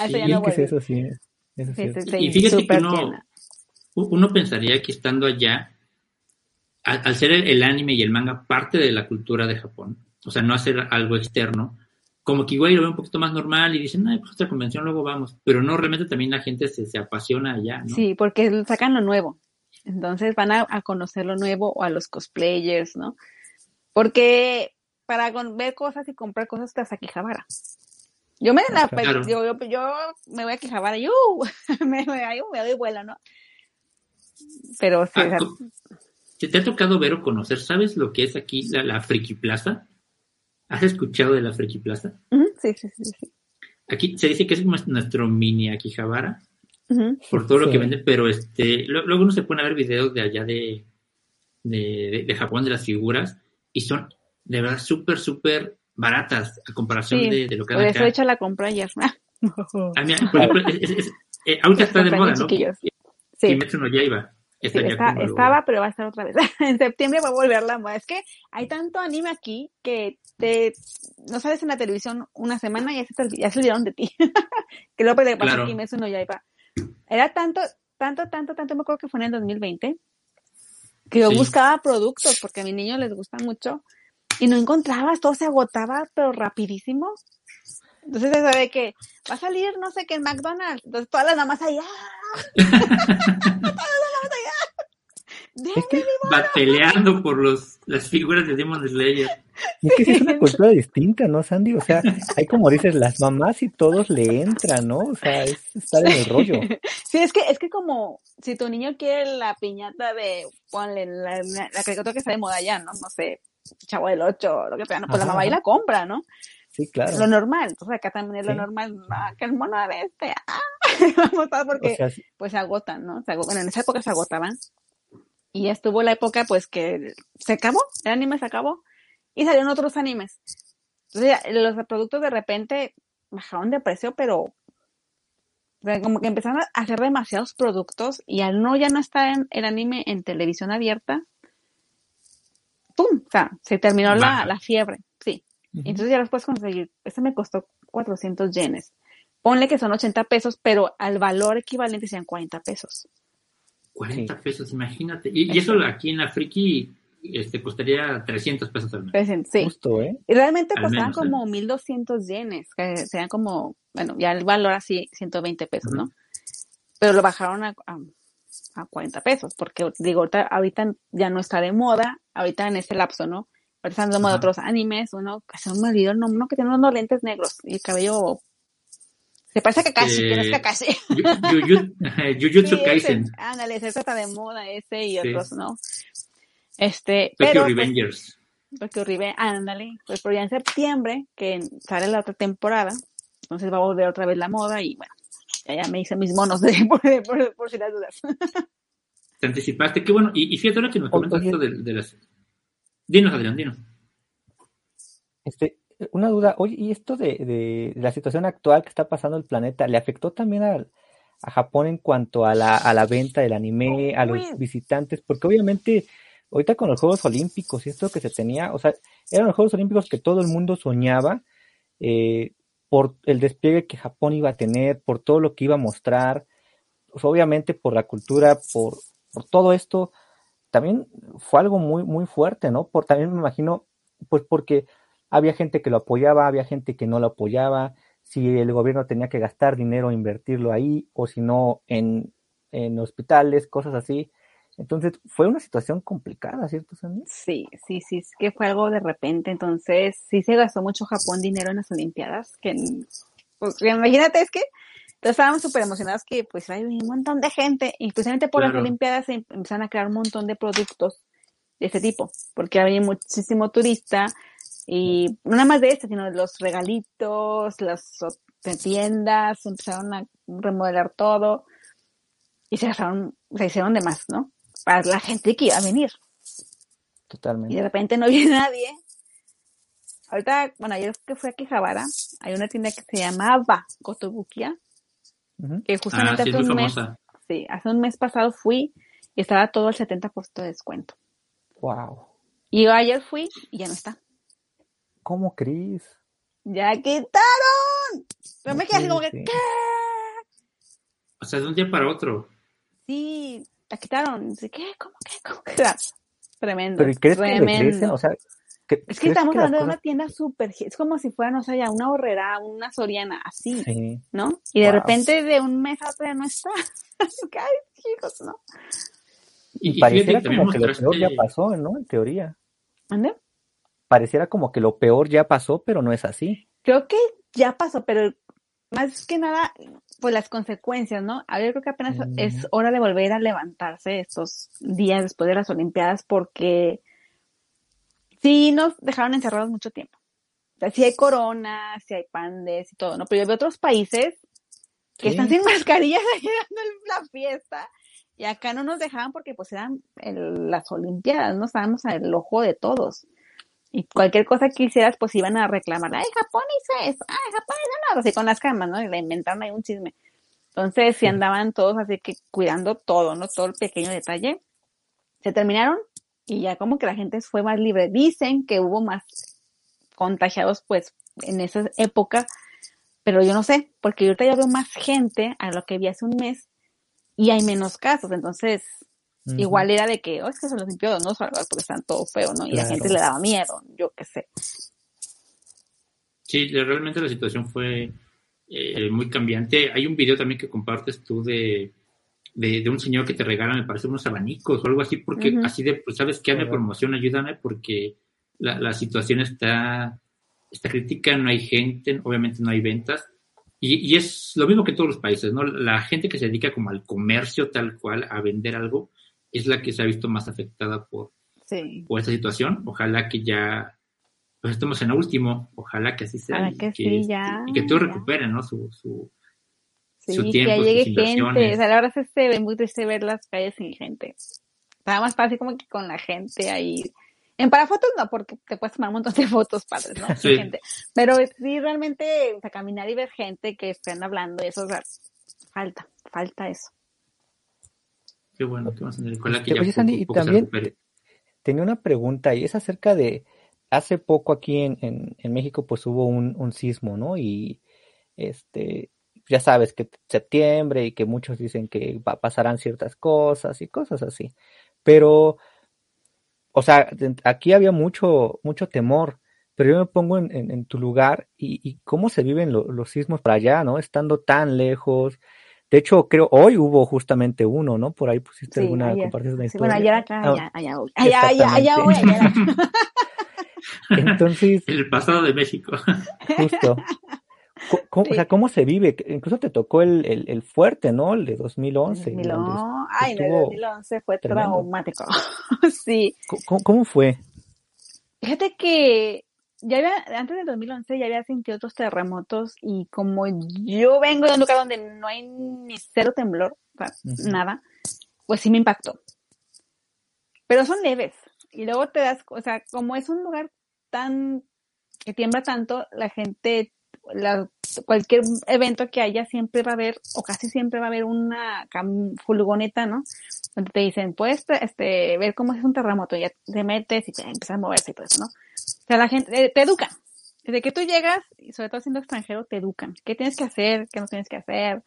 sí, ya no vuelvo. eso sí. Eso sí. y fíjate que uno, uno pensaría que estando allá al, ser el, anime y el manga parte de la cultura de Japón, o sea, no hacer algo externo, como que igual lo ve un poquito más normal y dicen, ay, pues otra convención, luego vamos. Pero no, realmente también la gente se, se apasiona allá, ¿no? Sí, porque sacan lo nuevo. Entonces van a, conocer lo nuevo o a los cosplayers, ¿no? Porque para ver cosas y comprar cosas te vas a Quijabara. Yo me, la, yo, yo, yo, me voy a Quijabara y uh, me, me, me, doy vuelo, ¿no? Pero sí, ah, ¿Te, ha tocado ver o conocer? ¿Sabes lo que es aquí la, la Friki Plaza? ¿Has escuchado de la Friki Plaza? sí, sí, sí, sí. aquí se dice que es nuestro mini Akihabara, por todo lo que vende, pero este, luego uno se pone a ver videos de allá de, de, Japón, de las figuras, y son de verdad súper, súper baratas a comparación de, lo que hay acá. Por eso he hecho la compra ayer. Ah, por ejemplo, eh, ahorita está de moda, ¿no? Sí. Kimetsu no Yaiba. estaba, pero va a estar otra vez. en septiembre va a volver la moda. Es que hay tanto anime aquí que te no sabes en la televisión una semana y ya se, ya se olvidaron de ti. que lo que pasa claro. Kimetsu no Yaiba. Era tanto, tanto, tanto, tanto, me acuerdo que fue en el 2020, que yo buscaba productos porque a mi niño les gusta mucho y no encontrabas, todo se agotaba, pero rapidísimo. Entonces se sabe que va a salir, no sé qué, en McDonald's. Entonces todas las mamás allá. todas las mamás allá. Es que va peleando por los, las figuras de Demon Slayer. Es que es una cultura distinta, ¿no, Sandy? O sea, hay como dices, las mamás y todos le entran, ¿no? O sea, es estar en el rollo. Sí, es que, es que como si tu niño quiere la piñata de, ponle, la, la, la caricatura que está de moda ya, ¿no? No sé, Chavo del 8, lo que sea, ¿no? pues la mamá y la compra, ¿no? Sí, claro. Lo normal, entonces acá también es lo normal, ah, que el mono de este, ah, vamos a porque pues se agotan, ¿no? Se bueno, en esa época se agotaban. Y ya estuvo la época pues que se acabó, el anime se acabó y salieron otros animes. Entonces los productos de repente bajaron de precio, pero como que empezaron a hacer demasiados productos y al no ya no estar en el anime en televisión abierta, ¡pum! O sea, se terminó la, la, fiebre, sí. Entonces ya los puedes conseguir. Este me costó 400 yenes. Ponle que son 80 pesos, pero al valor equivalente sean 40 pesos. 40 pesos, imagínate. Y, eso aquí en la Friki este, costaría 300 pesos al mes. sí. Justo, ¿eh? Y realmente costaban como 1200 yenes, que serían como, bueno, ya el valor así, 120 pesos, ¿no? Pero lo bajaron a, a, 40 pesos, porque digo, ahorita, ahorita, ya no está de moda, ahorita en ese lapso, ¿no? Ahorita están de moda otros animes, uno, se me olvidó el nombre, uno que tiene unos lentes negros y el cabello se parece a Kakashi, que no es Kakashi. Jujutsu Kaisen. Ándale, ese está de moda ese y otros, ¿no? Este, Tokyo pero, pues, Revengers. Tokyo Revengers, ándale. Pues por ya en septiembre, que sale la otra temporada, entonces va a volver otra vez la moda y bueno, ya, me hice mis monos de, por, por, si las dudas. Te anticipaste, qué bueno. Y, fíjate ahora que me comentas esto de, de, las... Dinos, Adrián, dinos. Este, una duda, oye, ¿y esto de, de, la situación actual que está pasando el planeta, le afectó también a, a Japón en cuanto a la, a la venta del anime, a los visitantes? Porque obviamente ahorita con los Juegos Olímpicos y esto que se tenía, o sea, eran los Juegos Olímpicos que todo el mundo soñaba eh, por el despliegue que Japón iba a tener, por todo lo que iba a mostrar, pues obviamente por la cultura, por, por todo esto, también fue algo muy, muy fuerte, ¿no? Por, también me imagino, pues porque había gente que lo apoyaba, había gente que no lo apoyaba, si el gobierno tenía que gastar dinero, invertirlo ahí, o si no, en, en hospitales, cosas así. Entonces fue una situación complicada, ¿cierto, Sandy? Sí, sí, sí, es que fue algo de repente. Entonces sí se gastó mucho Japón dinero en las Olimpiadas. Que, pues, imagínate, es que entonces estábamos súper emocionados que pues hay un montón de gente, y precisamente por las Olimpiadas se empezaron a crear un montón de productos de este tipo, porque había muchísimo turista y no nada más de este, sino los regalitos, las tiendas, empezaron a remodelar todo y se se hicieron de más, ¿no? Para la gente que iba a venir. Totalmente. Y de repente no había nadie. Ahorita, bueno, ayer que fui a Quijabara, hay una tienda que se llamaba Kotobukia, que justamente ah, hace un mes, sí, hace un mes pasado fui y estaba todo el 70% de descuento. Wow. Y yo ayer fui y ya no está. ¿Cómo Cris? ¡Ya quitaron! Pero me quedé así como que, ¿qué? O sea, de un día para otro. Sí, la quitaron. ¿Qué? ¿Cómo qué? ¿Cómo que? Tremendo. Pero crees tremendo. que O sea, es que estamos hablando de una tienda súper, es como si fuera, no sé, ya una horrera, una soriana, así, ¿no? Y de repente de un mes a otro ya no está. Ay, hijos, ¿no? Y, y pareciera como que lo peor ya pasó, ¿no? En teoría. ¿Dónde? Pareciera como que lo peor ya pasó, pero no es así. Creo que ya pasó, pero más que nada, pues las consecuencias, ¿no? A ver, creo que apenas es hora de volver a levantarse estos días después de las Olimpiadas porque sí nos dejaron encerrados mucho tiempo. sí hay coronas, sí hay pandes y todo, ¿no? Pero yo veo otros países que están sin mascarillas ahí dando la fiesta y acá no nos dejaban porque pues eran las Olimpiadas, no estábamos al ojo de todos. Y cualquier cosa que hicieras, pues iban a reclamar, ay, Japón hizo eso, ay, Japón hizo nada, así con las camas, ¿no? Y le inventaron ahí un chisme. Entonces, sí andaban todos así que cuidando todo, ¿no? Todo el pequeño detalle. Se terminaron y ya como que la gente fue más libre. Dicen que hubo más contagiados, pues, en esa época, pero yo no sé, porque ahorita ya veo más gente a lo que vi hace un mes y hay menos casos, entonces igual era de que, oh, es que se los limpió, no porque están todo feo, ¿no? Y la gente le daba miedo, yo qué sé. Sí, realmente la situación fue eh, muy cambiante. Hay un video también que compartes tú de, de, un señor que te regala, me parece, unos abanicos o algo así, porque así de, pues, ¿sabes qué? Hazme promoción, ayúdame, porque la, la situación está, está crítica, no hay gente, obviamente no hay ventas y, es lo mismo que en todos los países, ¿no? La gente que se dedica como al comercio tal cual, a vender algo, es la que se ha visto más afectada por, por esta situación. Ojalá que ya pues estemos en el último, ojalá que así sea. y que, sí, ya, y que todo recuperen, ¿no? Su, su, sí, tiempo, que llegue gente. O sea, la verdad se ve muy triste ver las calles sin gente. Estaba más fácil como que con la gente ahí en para fotos no, porque te puedes tomar un montón de fotos padres, ¿no? Sí. Gente. Pero sí, realmente, o sea, caminar y ver gente que estén hablando, eso, o sea, falta, falta eso. Qué bueno, que vas a tener que ya y también tenía una pregunta y es acerca de, hace poco aquí en, en, en México pues hubo un, un sismo, ¿no? Y este, ya sabes que septiembre y que muchos dicen que pasarán ciertas cosas y cosas así. Pero o sea, aquí había mucho, mucho temor, pero yo me pongo en, tu lugar y, cómo se viven los sismos para allá, ¿no? Estando tan lejos. De hecho, creo, hoy hubo justamente uno, ¿no? Por ahí pusiste alguna, compartiste una historia. bueno, ayer acá, ah, allá, allá, allá, allá, allá, allá, Entonces. El pasado de México. Justo. ¿Cómo, O sea, ¿cómo se vive? Incluso te tocó el, el, fuerte, ¿no? El de 2011. Ay, el de 2011 fue traumático. sí. ¿Cómo, fue? Fíjate que ya había, antes del 2011 ya había sentido otros terremotos y como yo vengo de un lugar donde no hay ni cero temblor, o sea, nada, pues sí me impactó. Pero son leves. Y luego te das, o sea, como es un lugar tan que tiembla tanto, la gente la, cualquier evento que haya siempre va a haber, o casi siempre va a haber una furgoneta, ¿no? Donde te dicen, puedes este, ver cómo es un terremoto, y ya te metes y te empiezas a moverse y todo eso, ¿no? Sea, la gente, eh, te educan. Desde que tú llegas, y sobre todo siendo extranjero, te educan. ¿Qué tienes que hacer? ¿Qué no tienes que hacer?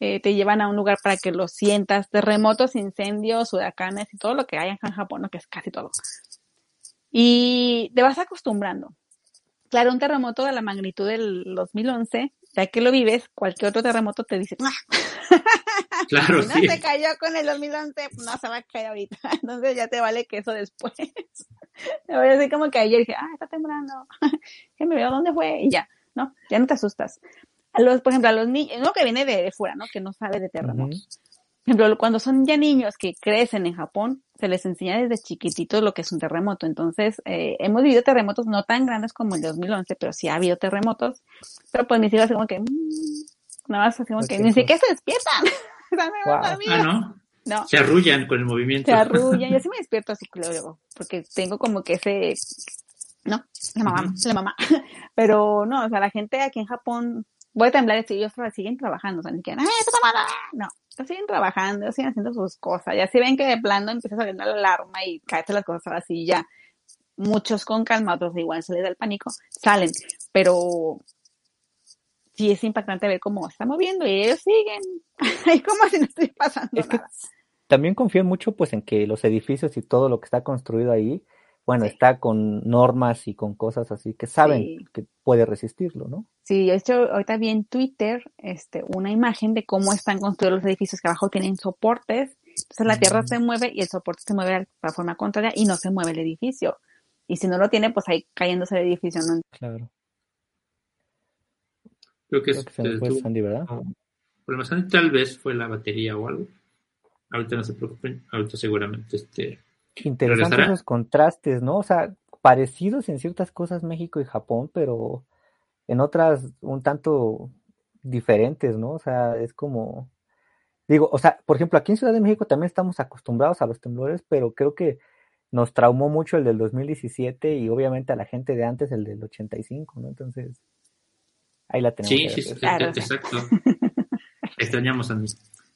Eh, te llevan a un lugar para que lo sientas. Terremotos, incendios, huracanes y todo lo que hay en Japón, ¿no? que es casi todo. Y te vas acostumbrando. Claro, un terremoto de la magnitud del 2011, ya que lo vives, cualquier otro terremoto te dice. Claro, si no se cayó con el 2011, no se va a caer ahorita. Entonces ya te vale que eso después. Me voy a decir como que ayer dije, ah, está temblando. que me veo dónde fue y ya, ¿no? Ya no te asustas. A los, por ejemplo, a los niños, uno que viene de, fuera, ¿no? Que no sabe de terremotos. Por ejemplo, cuando son ya niños que crecen en Japón, se les enseña desde chiquititos lo que es un terremoto. Entonces, eh, hemos vivido terremotos no tan grandes como el de 2011, pero sí ha habido terremotos. Pero pues mis hijos como que, mmm, nada más así como que, ni siquiera se despiertan. Ah, ¿no? No. Se arrullan con el movimiento. Se arrullan. Yo sí me despierto así luego, porque tengo como que ese, no, la mamá, la mamá. Pero no, o sea, la gente aquí en Japón, voy a temblar y ellos siguen trabajando, o sea, ni que, ¡ay, No, siguen trabajando, siguen haciendo sus cosas. Ya si ven que de plano empieza saliendo la alarma y caerse las cosas así, ya muchos con calma, otros igual se les da el pánico, salen. Pero sí es impactante ver cómo está moviendo y ellos siguen. y como si no estoy pasando nada. También confío mucho pues en que los edificios y todo lo que está construido ahí bueno, está con normas y con cosas así que saben que puede resistirlo, ¿no? Sí, de hecho, ahorita vi en Twitter este, una imagen de cómo están construidos los edificios que abajo tienen soportes. Entonces la tierra se mueve y el soporte se mueve de la forma contraria y no se mueve el edificio. Y si no lo tiene, pues ahí cayéndose el edificio, ¿no? Claro. Creo que, es, que se fue Sandy, ¿verdad? Sandy tal vez fue la batería o algo. Ahorita no se preocupen, ahorita seguramente este Interesantes esos contrastes, ¿no? O sea, parecidos en ciertas cosas México y Japón, pero en otras un tanto diferentes, ¿no? O sea, es como, digo, o sea, por ejemplo, aquí en Ciudad de México también estamos acostumbrados a los temblores, pero creo que nos traumó mucho el del 2017 y obviamente a la gente de antes el del 85, ¿no? Entonces, ahí la tenemos. Sí, sí, exacto. Extrañamos a mí.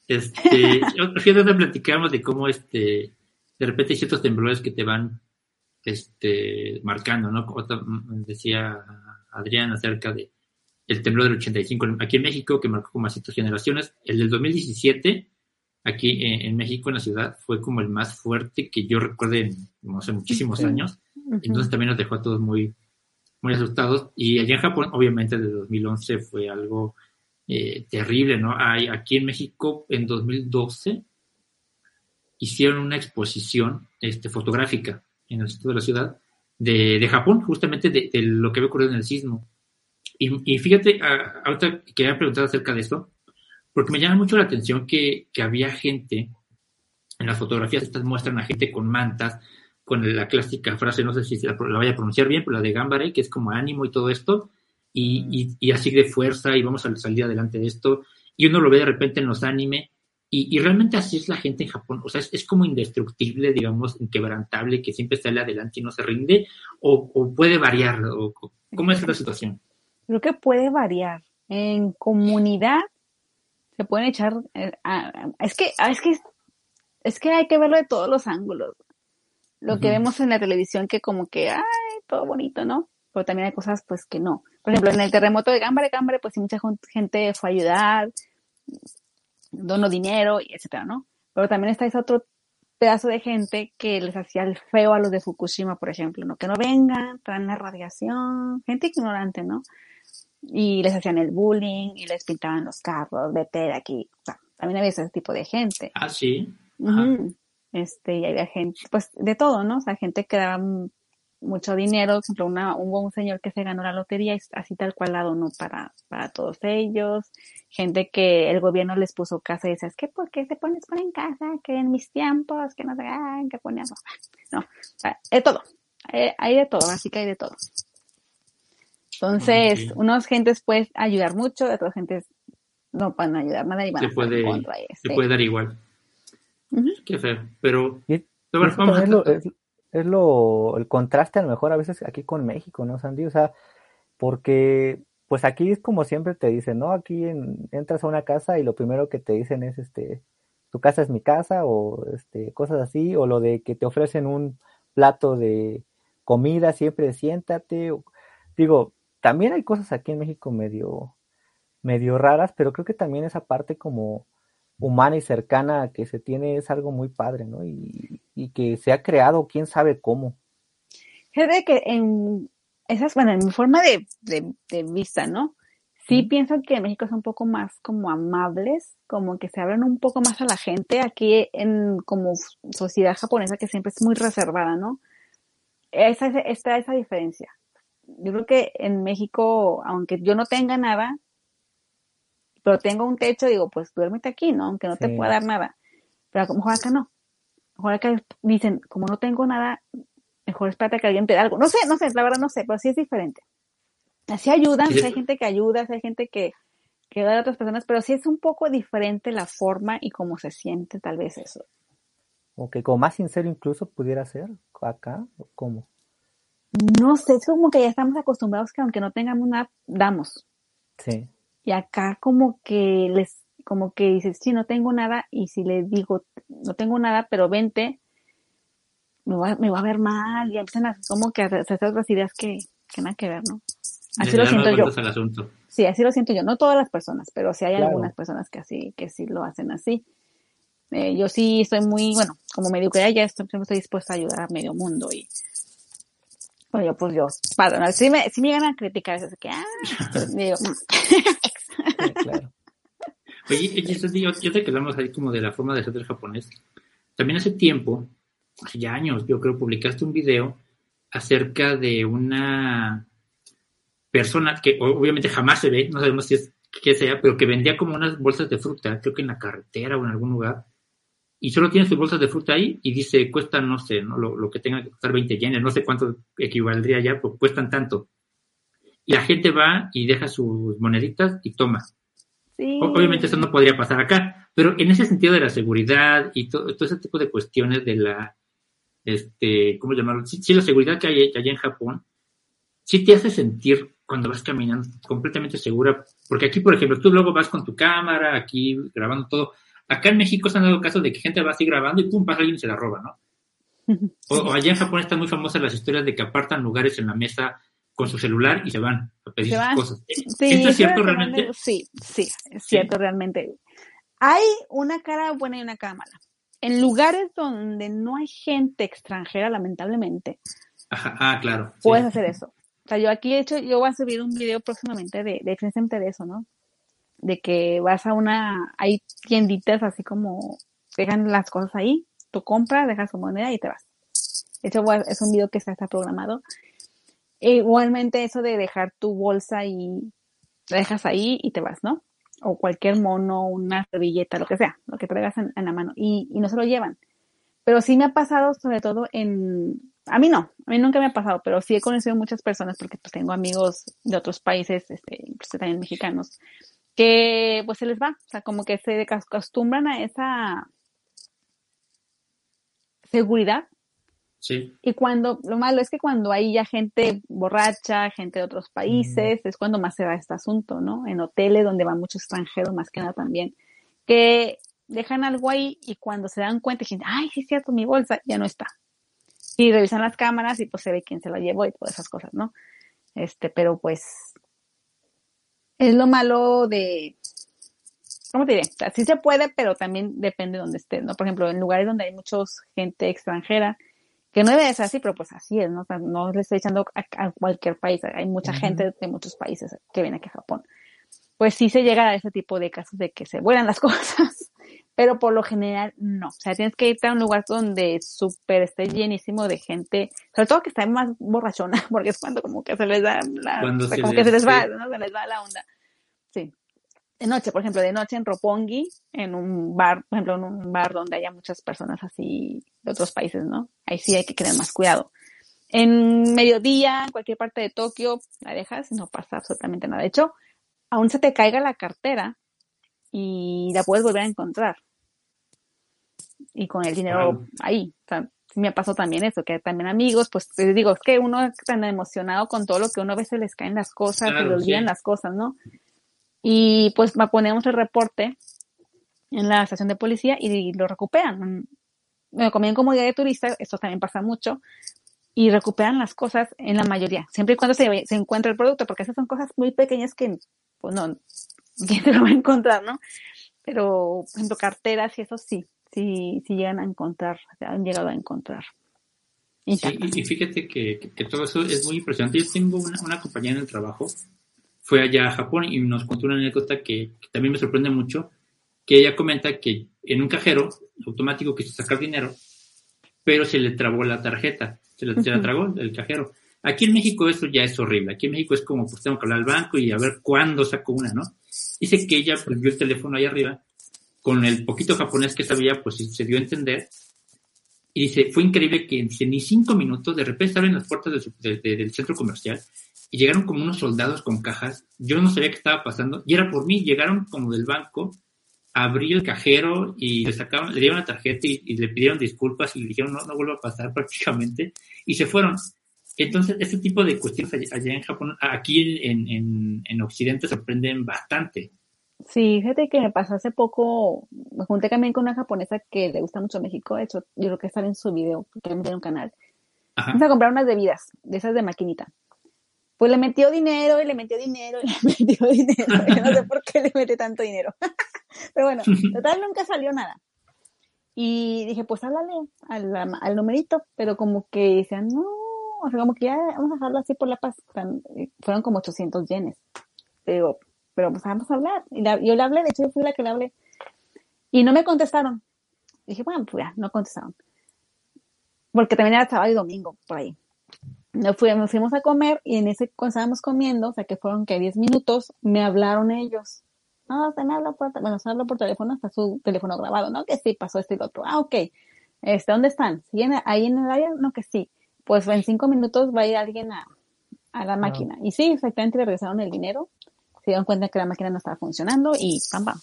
Este, fíjate, platicamos de cómo este, de repente hay ciertos temblores que te van este, marcando, ¿no? Como decía Adrián acerca de el temblor del 85 aquí en México, que marcó como a ciertas generaciones. El del 2017, aquí en, México, en la ciudad, fue como el más fuerte que yo recuerde en muchísimos años. Entonces también nos dejó a todos muy, muy asustados. Y allá en Japón, obviamente, desde 2011 fue algo eh, terrible, ¿no? Hay, aquí en México, en 2012, hicieron una exposición este, fotográfica en el centro de la ciudad de, de Japón, justamente de, lo que había ocurrido en el sismo. Y, fíjate, ahorita quería preguntar acerca de esto, porque me llama mucho la atención que, que había gente, en las fotografías estas muestran a gente con mantas, con la clásica frase, no sé si la, la vaya a pronunciar bien, pero la de Gambare, que es como ánimo y todo esto, y, y, y, así de fuerza, y vamos a salir adelante de esto, y uno lo ve de repente en los anime, y, realmente así es la gente en Japón, o sea, es, como indestructible, digamos, inquebrantable, que siempre sale adelante y no se rinde, o, puede variar, o, ¿cómo es la situación? Creo que puede variar. En comunidad se pueden echar, eh, es que, es que, es que hay que verlo de todos los ángulos. Lo que vemos en la televisión que como que, ay, todo bonito, ¿no? Pero también hay cosas pues que no. Por ejemplo, en el terremoto de Gambare, Gambare, pues mucha gente fue a ayudar, dono dinero, y etcétera, ¿no? Pero también está ese otro pedazo de gente que les hacía el feo a los de Fukushima, por ejemplo, ¿no? Que no vengan, traen la radiación, gente ignorante, ¿no? Y les hacían el bullying y les pintaban los carros, vete de aquí. O sea, también había ese tipo de gente. Ah, sí. Este, y había gente, pues, de todo, ¿no? O sea, gente que daba mucho dinero, por ejemplo, una, un buen señor que se ganó la lotería, así tal cual la donó para, para todos ellos, gente que el gobierno les puso casa y dices, ¿qué? ¿Por qué se pones por en casa? Que en mis tiempos, que no se hagan, que ponían, no, o sea, de todo, hay, de todo, así que hay de todo. Entonces, unos gentes pueden ayudar mucho, otras gentes no pueden ayudar nada y van se a puede, contra Se este. puede dar igual. Qué feo, pero... vamos es lo, el contraste a lo mejor a veces aquí con México, ¿no, Sandy? O sea, porque pues aquí es como siempre te dicen, ¿no? Aquí entras a una casa y lo primero que te dicen es, este, tu casa es mi casa o este, cosas así, o lo de que te ofrecen un plato de comida, siempre siéntate. digo, también hay cosas aquí en México medio, medio raras, pero creo que también esa parte como humana y cercana que se tiene es algo muy padre, ¿no? Y, que se ha creado, quién sabe cómo. Fíjate que en esas, bueno, en mi forma de, de, vista, ¿no? Sí pienso que en México son un poco más como amables, como que se abren un poco más a la gente. Aquí en como sociedad japonesa que siempre es muy reservada, ¿no? Esa, está esa diferencia. Yo creo que en México, aunque yo no tenga nada, pero tengo un techo, digo, pues duérmete aquí, ¿no? Aunque no te pueda dar nada. Pero a lo mejor acá no. A lo mejor acá dicen, como no tengo nada, mejor espérate que alguien te dé algo. No sé, no sé, la verdad no sé, pero sí es diferente. Así ayudan, sí. hay gente que ayuda, hay gente que, que da a otras personas, pero sí es un poco diferente la forma y cómo se siente tal vez eso. Ok, como más sincero incluso pudiera ser acá, ¿cómo? No sé, es como que ya estamos acostumbrados que aunque no tengamos nada, damos. Sí. Y acá como que les, como que dices, sí, no tengo nada, y si le digo, no tengo nada, pero vente, me va, me va a ver mal, y empiezan a, como que a hacer otras ideas que, que nada que ver, ¿no? Así lo siento yo. Sí, así lo siento yo. No todas las personas, pero sí hay algunas personas que así, que sí lo hacen así. Eh, yo sí estoy muy, bueno, como medio que ya estoy, estoy dispuesta a ayudar a medio mundo y bueno, yo pues yo, perdón, si me, si me llegan a criticar, es que, ah, digo, claro. Oye, yo, yo te quedamos ahí como de la forma de ser del japonés. También hace tiempo, hace ya años, yo creo, publicaste un video acerca de una persona que obviamente jamás se ve, no sabemos si es que sea, pero que vendía como unas bolsas de fruta, creo que en la carretera o en algún lugar. Y solo tiene sus bolsas de fruta ahí y dice, cuesta, no sé, ¿no? Lo, que tenga que costar 20 yenes, no sé cuánto equivaldría ya, pues cuestan tanto. Y la gente va y deja sus moneditas y toma. Obviamente eso no podría pasar acá, pero en ese sentido de la seguridad y todo, ese tipo de cuestiones de la, este, ¿cómo llamarlo? Sí, la seguridad que hay allá en Japón, sí te hace sentir cuando vas caminando completamente segura, porque aquí, por ejemplo, tú luego vas con tu cámara, aquí grabando todo. Acá en México se han dado casos de que gente va así grabando y pum, pasa alguien y se la roba, ¿no? O, allá en Japón están muy famosas las historias de que apartan lugares en la mesa con su celular y se van a pedir sus cosas. ¿Esto es cierto realmente? Sí, sí, es cierto realmente. Hay una cara buena y una cara mala. En lugares donde no hay gente extranjera, lamentablemente. Ajá, ah, claro. Puedes hacer eso. O sea, yo aquí he hecho, yo voy a subir un video próximamente de, de de eso, ¿no? De que vas a una, hay tienditas así como, dejan las cosas ahí, tú compras, dejas tu moneda y te vas. Hecho, es un video que está, programado. Igualmente eso de dejar tu bolsa y la dejas ahí y te vas, ¿no? O cualquier mono, una servilleta, lo que sea, lo que traigas en, en la mano y, y no se lo llevan. Pero sí me ha pasado, sobre todo en, a mí no, a mí nunca me ha pasado, pero sí he conocido muchas personas porque pues tengo amigos de otros países, este, incluso también mexicanos, que pues se les va, o sea, como que se acostumbran a esa seguridad. Sí. Y cuando, lo malo es que cuando hay ya gente borracha, gente de otros países, es cuando más se va este asunto, ¿no? En hoteles donde va mucho extranjero, más que nada también, que dejan algo ahí y cuando se dan cuenta, dicen, ay, sí es cierto, mi bolsa ya no está y revisan las cámaras y pues se ve quién se la llevó y todas esas cosas, ¿no? Este, pero pues es lo malo de, ¿cómo te diré? O sea, sí se puede, pero también depende de donde esté, ¿no? Por ejemplo, en lugares donde hay mucha gente extranjera, que no debe ser así, pero pues así es, ¿no? O sea, no le estoy echando a, cualquier país, hay mucha gente de muchos países que viene aquí a Japón. Pues sí se llega a ese tipo de casos de que se vuelan las cosas pero por lo general no. O sea, tienes que irte a un lugar donde súper esté llenísimo de gente, sobre todo que está más borrachona, porque es cuando como que se les da la, como que se les va, ¿no? Se les va la onda. Sí. De noche, por ejemplo, de noche en Roppongi, en un bar, por ejemplo, en un bar donde haya muchas personas así de otros países, ¿no? Ahí sí hay que tener más cuidado. En mediodía, en cualquier parte de Tokio, la dejas, no pasa absolutamente nada. De hecho, aún se te caiga la cartera, y la puedes volver a encontrar. Y con el dinero ahí. O sea, me pasó también eso, que también amigos, pues te digo, es que uno está tan emocionado con todo lo que uno a veces les caen las cosas, se le olvidan las cosas, ¿no? Y pues ponemos el reporte en la estación de policía y lo recuperan. Bueno, como como guía de turista, esto también pasa mucho, y recuperan las cosas en la mayoría, siempre y cuando se, se encuentre el producto, porque esas son cosas muy pequeñas que, pues no, quién se lo va a encontrar, ¿no? Pero, por ejemplo, carteras y eso sí, sí, sí llegan a encontrar, han llegado a encontrar. Y, sí, y fíjate que, que, todo eso es muy impresionante. Yo tengo una, una, compañera en el trabajo, fue allá a Japón y nos contó una anécdota que, también me sorprende mucho, que ella comenta que en un cajero automático quiso sacar dinero, pero se le trabó la tarjeta, se, le, se la tragó el cajero. Aquí en México eso ya es horrible. Aquí en México es como, pues tengo que hablar al banco y a ver cuándo saco una, ¿no? Dice que ella pues, vio el teléfono ahí arriba, con el poquito japonés que sabía, pues se dio a entender. Y dice, fue increíble que en ni cinco minutos, de repente abren las puertas del centro comercial y llegaron como unos soldados con cajas. Yo no sabía qué estaba pasando y era por mí. Llegaron como del banco, abrió el cajero y le sacaron, le dieron la tarjeta y, le pidieron disculpas y le dijeron no, no vuelva a pasar prácticamente y se fueron. Entonces, este tipo de cuestiones allá en Japón, aquí en, en, Occidente sorprenden bastante. Sí, fíjate que me pasó hace poco, me junté también con una japonesa que le gusta mucho México, de hecho, yo creo que estar en su video, porque me tiene un canal. Vamos a comprar unas bebidas, de esas de maquinita. Pues le metió dinero y le metió dinero y le metió dinero. Yo no sé por qué le mete tanto dinero. Pero bueno, total nunca salió nada. Y dije, pues háblale al, al numerito, pero como que decían, no, como que ya vamos a dejarlo así por la paz. Eh, fueron como 800 yenes. Digo, pero pues vamos a hablar. Y yo le hablé, de hecho yo fui la que le hablé. Y no me contestaron. Dije, bueno, pues ya, no contestaron. Porque también era sábado y domingo, por ahí. Nos fuimos, a comer y en ese, cuando estábamos comiendo, o sea que fueron que 10 minutos, me hablaron ellos. no, se me habla por, bueno, se habla por teléfono, está su teléfono grabado, ¿no? Que sí, pasó esto y lo otro. Ah, ok. Este, ¿dónde están? ¿Siguen ahí en el área? No, que sí. Pues en cinco minutos va a ir alguien a, a la máquina. Y sí, efectivamente le regresaron el dinero, se dieron cuenta que la máquina no estaba funcionando y pam, pam.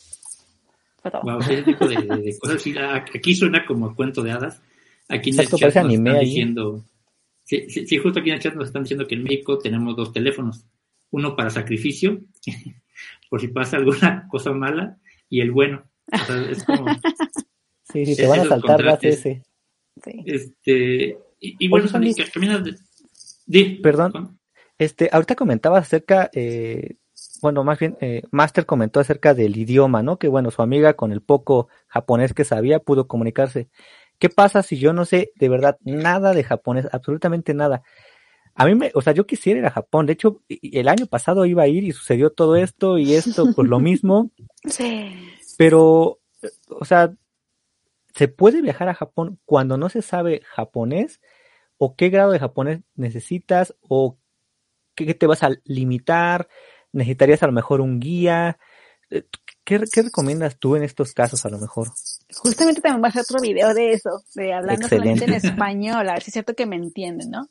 Fue todo. Wow, ese tipo de, de, cosas. aquí suena como cuento de hadas. Aquí en el chat nos están diciendo, sí, sí, sí, justo aquí en el chat nos están diciendo que en México tenemos dos teléfonos. Uno para sacrificio, por si pasa alguna cosa mala, y el bueno. O sea, es como... Sí, sí, te van a saltar ese. Sí. Este, y, y bueno, Oye, caminas de, Perdón. Este, ahorita comentaba acerca, eh, bueno, más bien, eh, Master comentó acerca del idioma, ¿no? Que bueno, su amiga con el poco japonés que sabía pudo comunicarse. ¿Qué pasa si yo no sé de verdad nada de japonés, absolutamente nada? A mí me, o sea, yo quisiera ir a Japón. De hecho, el año pasado iba a ir y sucedió todo esto y esto, pues lo mismo. Sí. Pero, o sea, ¿se puede viajar a Japón cuando no se sabe japonés? O qué grado de japonés necesitas o qué te vas a limitar, necesitarías a lo mejor un guía. Eh, ¿Qué, recomiendas tú en estos casos a lo mejor? Justamente también va a ser otro video de eso, de hablando solamente en español, a ver si es cierto que me entienden, ¿no?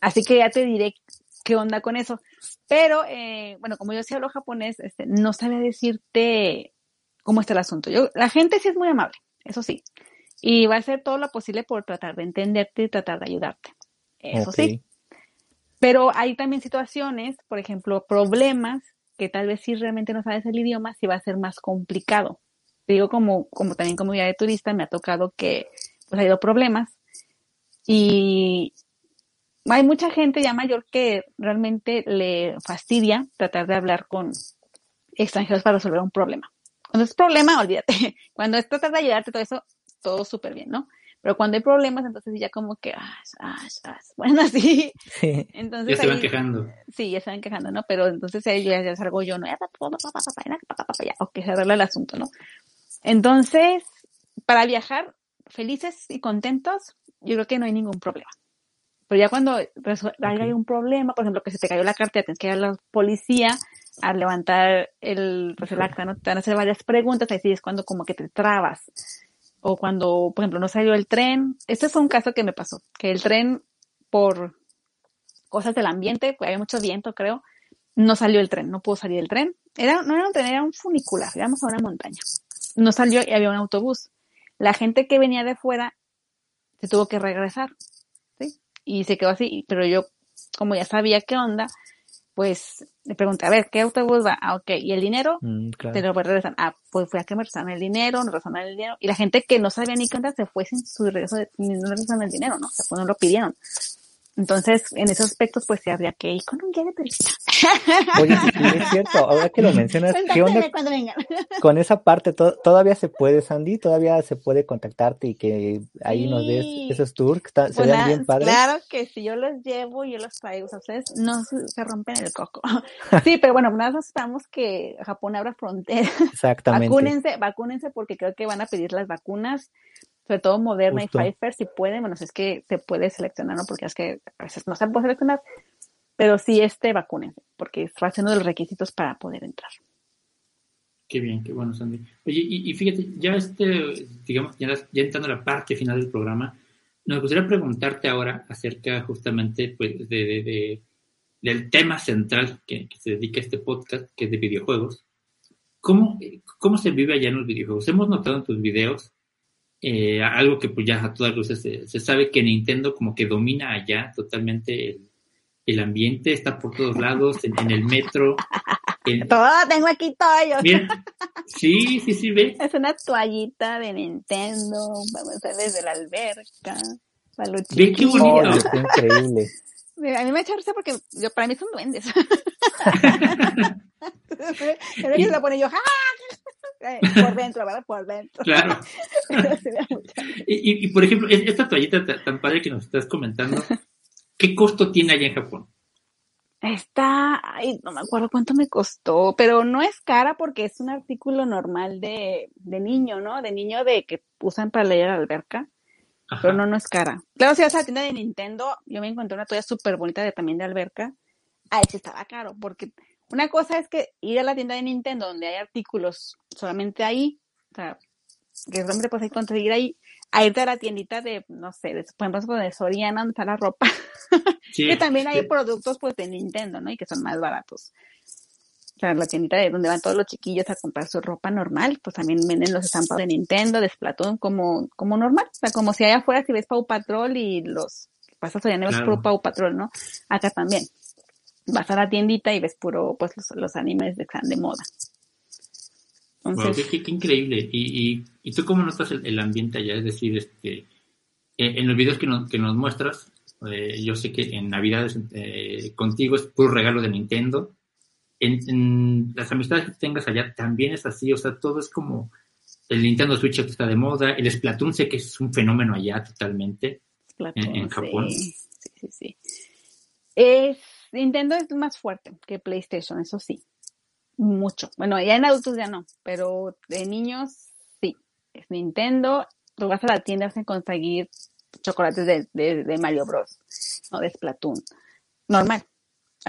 Así que ya te diré qué onda con eso. Pero, eh, bueno, como yo sí hablo japonés, este, no sabía decirte cómo está el asunto. Yo, la gente sí es muy amable, eso sí y va a hacer todo lo posible por tratar de entenderte y tratar de ayudarte. Eso sí. Pero hay también situaciones, por ejemplo, problemas que tal vez si realmente no sabes el idioma, sí va a ser más complicado. Digo, como, como también como guía de turista, me ha tocado que pues ha habido problemas y hay mucha gente ya mayor que realmente le fastidia tratar de hablar con extranjeros para resolver un problema. Cuando es problema, olvídate. Cuando es tratar de ayudarte, todo eso, todo súper bien, ¿no? Pero cuando hay problemas, entonces ya como que, ah, ah, ah, bueno, así. Sí. Entonces, ya se van quejando. Sí, ya se van quejando, ¿no? Pero entonces ahí ya, ya salgo yo, ¿no? Ya, ya, ok, se arregla el asunto, ¿no? Entonces, para viajar felices y contentos, yo creo que no hay ningún problema. Pero ya cuando hay un problema, por ejemplo, que se te cayó la cartera, tienes que ir a la policía a levantar el, pues el acta, ¿no? Te van a hacer varias preguntas, ahí sí es cuando como que te trabas o cuando, por ejemplo, no salió el tren. Este fue un caso que me pasó, que el tren, por cosas del ambiente, había mucho viento, creo, no salió el tren, no pudo salir el tren. Era, no era un tren, era un funicular, íbamos a una montaña. No salió y había un autobús. La gente que venía de fuera se tuvo que regresar, ¿sí? Y se quedó así, pero yo, como ya sabía qué onda, pues le pregunté, a ver, ¿qué autobús va? Ah, ok, ¿y el dinero? Mm, te lo regresan. Ah, pues fue a que me regresaron el dinero, no regresaron el dinero. Y la gente que no sabía ni qué onda se fue sin su regreso, de, no regresaron el dinero, ¿no? O sea, pues no lo pidieron. Entonces, en esos aspectos, pues sí habría que ir con un guía de turista. Oye, es cierto, ahora que lo mencionas, ¿qué onda con esa parte? ¿Todavía se puede, Sandy? ¿Todavía se puede contactarte y que ahí nos des esos tours? Que se vean bien padres. Claro que si yo los llevo, yo los traigo, o sea, ustedes no se rompen el coco. Sí, pero bueno, nada más esperamos que Japón abra fronteras. Exactamente. Vacúnense, vacúnense porque creo que van a pedir las vacunas sobre todo Moderna y Pfizer, si pueden, bueno, es que se puede seleccionar, ¿no? Porque es que a veces no se puede seleccionar, pero sí este vacúnense, porque está haciendo los requisitos para poder entrar. Qué bien, qué bueno, Sandy. Oye, y, fíjate, ya este, digamos, ya, entrando a la parte final del programa, nos gustaría preguntarte ahora acerca justamente pues, de, del tema central que, se dedica a este podcast, que es de videojuegos. ¿Cómo, ¿Cómo se vive allá en los videojuegos? Hemos notado en tus videos eh, algo que pues ya a todas luces se, sabe que Nintendo como que domina allá totalmente el, ambiente, está por todos lados, en, el metro. Todo, tengo aquí todo. Sí, sí, sí, ve. Es una toallita de Nintendo, vamos a ver desde la alberca. Ve qué bonito. increíble. A mí me echa risa porque yo, para mí son duendes. Pero ellos lo pone yo, ¡ah! Por dentro, ¿verdad? Por dentro. Claro. y, y, por ejemplo, esta toallita tan padre que nos estás comentando, ¿qué costo tiene allá en Japón? Está, ay, no me acuerdo cuánto me costó, pero no es cara porque es un artículo normal de, de niño, ¿no? De niño de que usan para leer a Pero no, no es cara. Claro, si vas a la tienda de Nintendo, yo me encontré una toalla súper bonita de, también de alberca. Ahí sí estaba caro, porque una cosa es que ir a la tienda de Nintendo donde hay artículos solamente ahí, o sea, que realmente puedes conseguir ahí, a irte a la tiendita de, no sé, de, por ejemplo, de Soriana, donde está la ropa, que también hay productos pues de Nintendo, ¿no? Y que son más baratos. O sea, la tiendita de donde van todos los chiquillos a comprar su ropa normal, pues también venden los estampados de Nintendo, de Splatoon, como, como normal. O sea, como si allá afuera si ves Pau Patrol y los pasas allá no ves puro Pau Patrol, ¿no? Acá también. Vas a la tiendita y ves puro, pues, los, animes de están de moda. Entonces, qué, increíble. ¿Y, y, tú cómo notas el, ambiente allá? Es decir, este, en, los videos que nos, que nos muestras, eh, yo sé que en Navidades eh, contigo es puro regalo de Nintendo en, las amistades que tengas allá también es así, o sea, todo es como el Nintendo Switch que está de moda, el Splatoon sé que es un fenómeno allá totalmente en, Japón. Sí, sí, sí. Es, Nintendo es más fuerte que PlayStation, eso sí, mucho. Bueno, ya en adultos ya no, pero de niños sí, es Nintendo, tú vas a la tienda a conseguir chocolates de, de, de Mario Bros, o de Splatoon, normal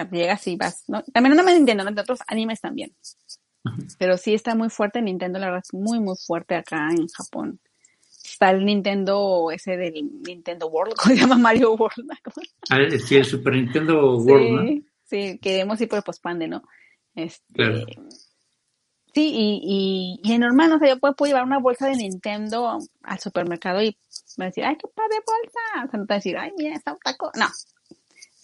llegas y vas, ¿no? También no me Nintendo, de otros animes también. Pero sí está muy fuerte Nintendo, la verdad es muy, muy fuerte acá en Japón. Está el Nintendo, ese del Nintendo World, ¿cómo se llama Mario World? Ah, sí, el Super Nintendo World, sí, Sí, queremos ir por el pospande, ¿no? Este, Sí, y, y, y normal, o sea, yo puedo, llevar una bolsa de Nintendo al supermercado y me decir, ay, qué padre bolsa. O sea, no te decir, ay, mira, está un taco. No,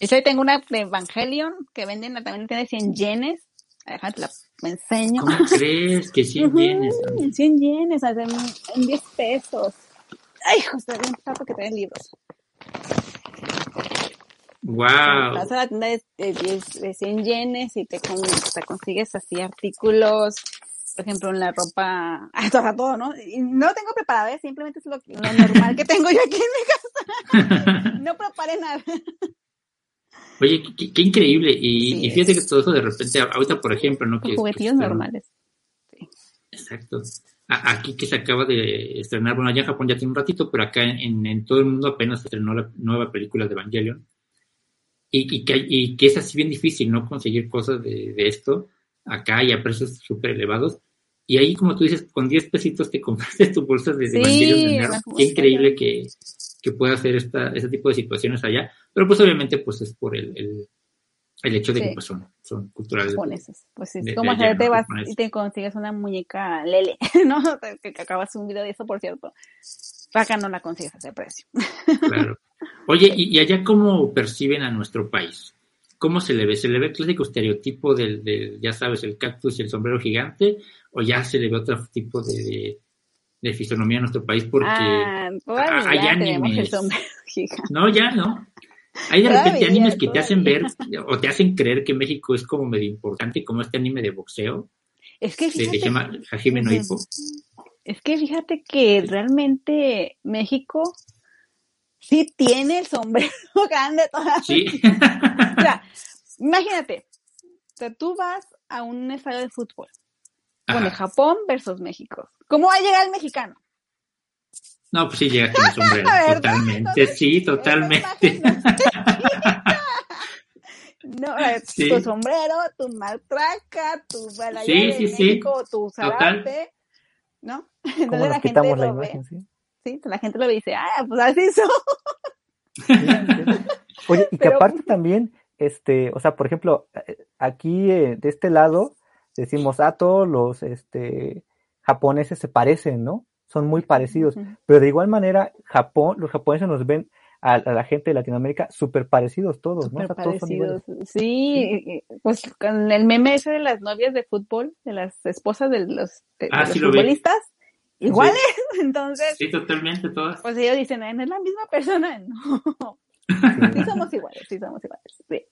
yo tengo una de Evangelion que venden también tiene 100 yenes. Déjate la me enseño. ¿Cómo crees que 100 yenes? 100 yenes, en, 10 pesos. Ay, José, bien paso que traen libros. Wow. Vas a la tienda de, de, 100 yenes y te, te, consigues así artículos, por ejemplo, en la ropa, todo, todo, ¿no? Y no lo tengo preparado, ¿eh? simplemente es lo, lo normal que tengo yo aquí en mi casa. no preparé nada. Oye, qué, increíble. Y, fíjate que todo eso de repente, ahorita por ejemplo, ¿no? Que, juguetillos normales. Exacto. aquí que se acaba de estrenar, bueno, allá en Japón ya tiene un ratito, pero acá en, todo el mundo apenas se estrenó la nueva película de Evangelion. Y, y, que, y que es así bien difícil, ¿no? Conseguir cosas de, esto acá y a precios súper elevados. Y ahí, como tú dices, con 10 pesitos te compraste tu bolsa de, Evangelion. Qué increíble que, que pueda hacer esta, este tipo de situaciones allá. Pero pues obviamente pues es por el, el, hecho de que pues, son, son culturales. Japoneses. Pues es como hacer te vas y te consigues una muñeca lele, ¿no? Que, acabas un video de eso, por cierto. Acá no la consigues a ese precio. Claro. Oye, ¿y, allá cómo perciben a nuestro país? ¿Cómo se le ve? ¿Se le ve el clásico estereotipo del, del, ya sabes, el cactus y el sombrero gigante? ¿O ya se le ve otro tipo de, de fisonomía en nuestro país porque ah, hay animes. No, ya no. Hay de repente animes que te hacen ver o te hacen creer que México es como medio importante, como este anime de boxeo. Es que fíjate, Es que fíjate que realmente México sí tiene el sombrero grande todavía. Sí. o sea, imagínate, tú vas a un estadio de fútbol bueno, Japón versus México. ¿Cómo va a llegar el mexicano? No, pues sí llega con el sombrero, totalmente, sí, totalmente. No, tu sombrero, tu matraca, tu balaya sí, sí, sí. México, tu zarape, ¿no? Entonces la gente lo la imagen, ve. ¿sí? sí, la gente lo ve y dice, ah, pues así son. Oye, y que aparte también, este, o sea, por ejemplo, eh, aquí eh, de este lado, decimos, ah, todos los este, japoneses se parecen, ¿no? Son muy parecidos. Pero de igual manera, Japón, los japoneses nos ven a, la gente de Latinoamérica súper parecidos todos, ¿no? parecidos. sí, pues con el meme ese de las novias de fútbol, de las esposas de los, ah, futbolistas, iguales, entonces. Sí, totalmente, todas. Pues ellos dicen, ¿no es la misma persona? No. sí somos iguales, sí somos iguales, sí.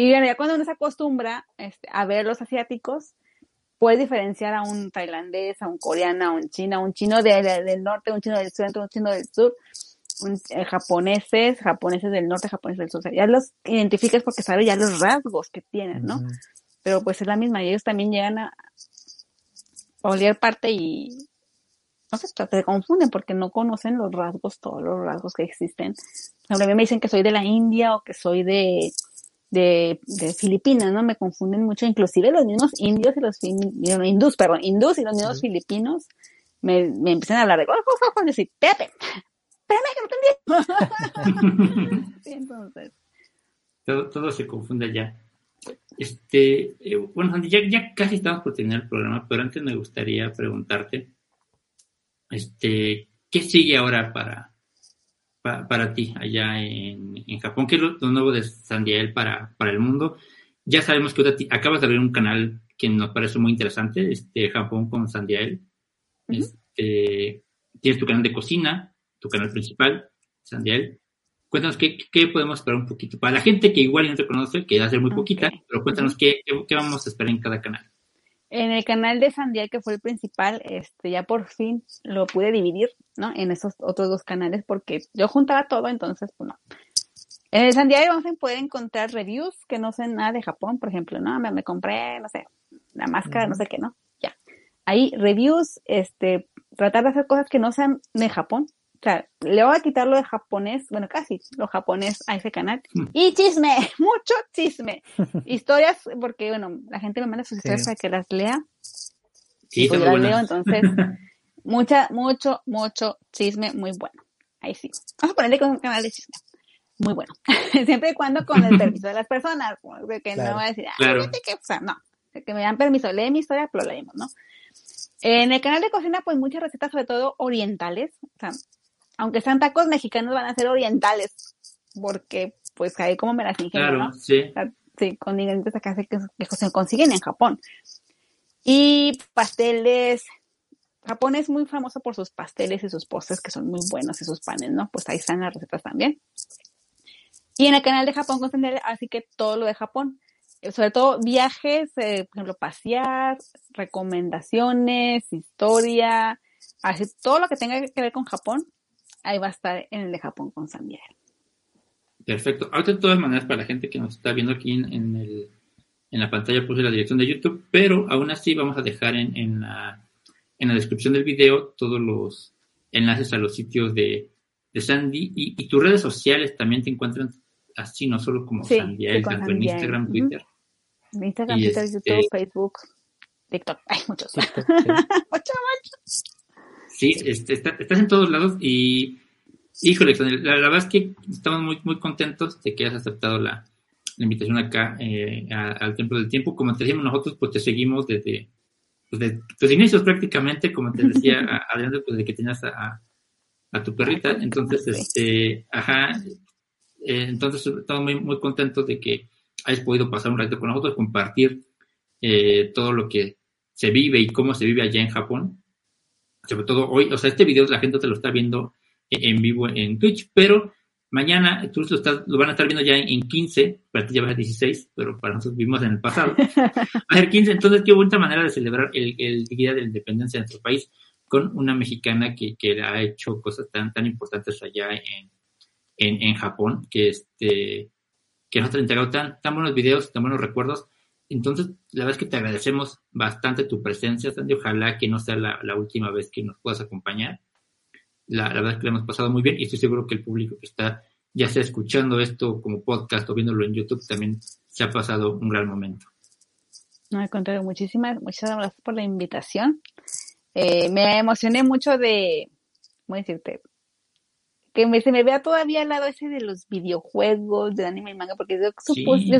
Y ya cuando uno se acostumbra este, a ver los asiáticos, puede diferenciar a un tailandés, a un coreano, a un chino, a un chino del norte, un chino del centro, un chino del sur, un, eh, japoneses, japoneses del norte, japoneses del sur. ya los identificas porque sabes ya los rasgos que tienen, ¿no? Pero pues es la misma y ellos también llegan a, a parte y no sé, se confunden porque no conocen los rasgos, todos los rasgos que existen. A mí me dicen que soy de la India o que soy de, de, de, Filipinas, ¿no? Me confunden mucho, inclusive los mismos indios y los hindús, perdón, hindús y los mismos filipinos me, me empiezan a hablar de, oh, oh, oh, decir, espérate, espérame que no entendí. sí, entonces. Todo, todo se confunde ya. Este, eh, bueno, ya, ya casi estamos por terminar el programa, pero antes me gustaría preguntarte, este, ¿qué sigue ahora para, para, ti allá en, en, Japón? ¿Qué es lo, nuevo de Sandiel para, para el mundo? Ya sabemos que acabas de abrir un canal que nos parece muy interesante, este, Japón con Sandiel. este, tienes tu canal de cocina, tu canal principal, Sandiel. Cuéntanos qué, qué, podemos esperar un poquito. Para la gente que igual no te conoce, que va a ser muy poquita, pero cuéntanos qué, qué, vamos a esperar en cada canal. En el canal de Sandial, que fue el principal, este, ya por fin lo pude dividir, ¿no? En esos otros dos canales, porque yo juntaba todo, entonces, pues no. En el Sandial vamos a poder encontrar reviews que no sean nada de Japón, por ejemplo, ¿no? Me, me compré, no sé, la máscara, no sé qué, ¿no? Ya. Ahí, reviews, este, tratar de hacer cosas que no sean de Japón, o sea, le voy a quitar lo de japonés, bueno, casi lo japonés a ese canal. Hmm. Y chisme, mucho chisme. Historias, porque, bueno, la gente me manda sus historias para que las lea. Sí, pues las leo, entonces, mucha, mucho, mucho chisme muy bueno. Ahí sí. Vamos a ponerle con un canal de chisme. Muy bueno. Siempre y cuando con el permiso de las personas, que no va a decir, ah, que, o sea, no, que me dan permiso, lee mi historia, pero lo leemos, ¿no? En el canal de cocina, pues muchas recetas, sobre todo orientales. O sea, aunque sean tacos mexicanos, van a ser orientales, porque pues ahí como me las ingenio, claro, Sí. sí, con ingredientes acá que, que se consiguen en Japón. Y pasteles, Japón es muy famoso por sus pasteles y sus postres que son muy buenos y sus panes, ¿no? Pues ahí están las recetas también. Y en el canal de Japón con así que todo lo de Japón. Eh, sobre todo viajes, eh, por ejemplo, pasear, recomendaciones, historia, así todo lo que tenga que ver con Japón, ahí va a estar en el de Japón con San Diego. Perfecto. Ahorita de todas maneras, para la gente que nos está viendo aquí en, el, en la pantalla puse la dirección de YouTube, pero aún así vamos a dejar en, en, la, en la descripción del video todos los enlaces a los sitios de, de Sandy y, tus redes sociales también te encuentran así, no solo como sí, Sandy, tanto en Instagram, Twitter. Instagram, Twitter, YouTube, este Facebook, TikTok. Hay muchos. muchos, muchos. Sí, este, estás en todos lados y, híjole, la, verdad es que estamos muy, muy contentos de que hayas aceptado la, invitación acá eh, al Templo del Tiempo. Como te decíamos nosotros, pues te seguimos desde pues, tus inicios prácticamente, como te decía Adrián, pues desde que tenías a, tu perrita. Entonces, este, ajá, eh, entonces estamos muy, muy contentos de que hayas podido pasar un rato con nosotros, compartir eh, todo lo que se vive y cómo se vive allá en Japón sobre todo hoy, o sea, este video la gente te lo está viendo en vivo en Twitch, pero mañana tú lo, estás, lo van a estar viendo ya en, 15, para ti ya va a 16, pero para nosotros vivimos en el pasado. Va a ser 15, entonces qué bonita manera de celebrar el, Día de la Independencia de nuestro país con una mexicana que, que ha hecho cosas tan, tan importantes allá en, en, en Japón, que, este, que nos ha entregado tan, tan buenos videos, tan buenos recuerdos, entonces, la verdad es que te agradecemos bastante tu presencia, Sandy. Ojalá que no sea la, última vez que nos puedas acompañar. La, verdad es que lo hemos pasado muy bien y estoy seguro que el público que está ya sea escuchando esto como podcast o viéndolo en YouTube también se ha pasado un gran momento. No, al contrario, muchísimas, muchas gracias por la invitación. Eh, me emocioné mucho de, ¿cómo decirte? Que me, se me vea todavía al lado ese de los videojuegos, de anime y manga, porque yo,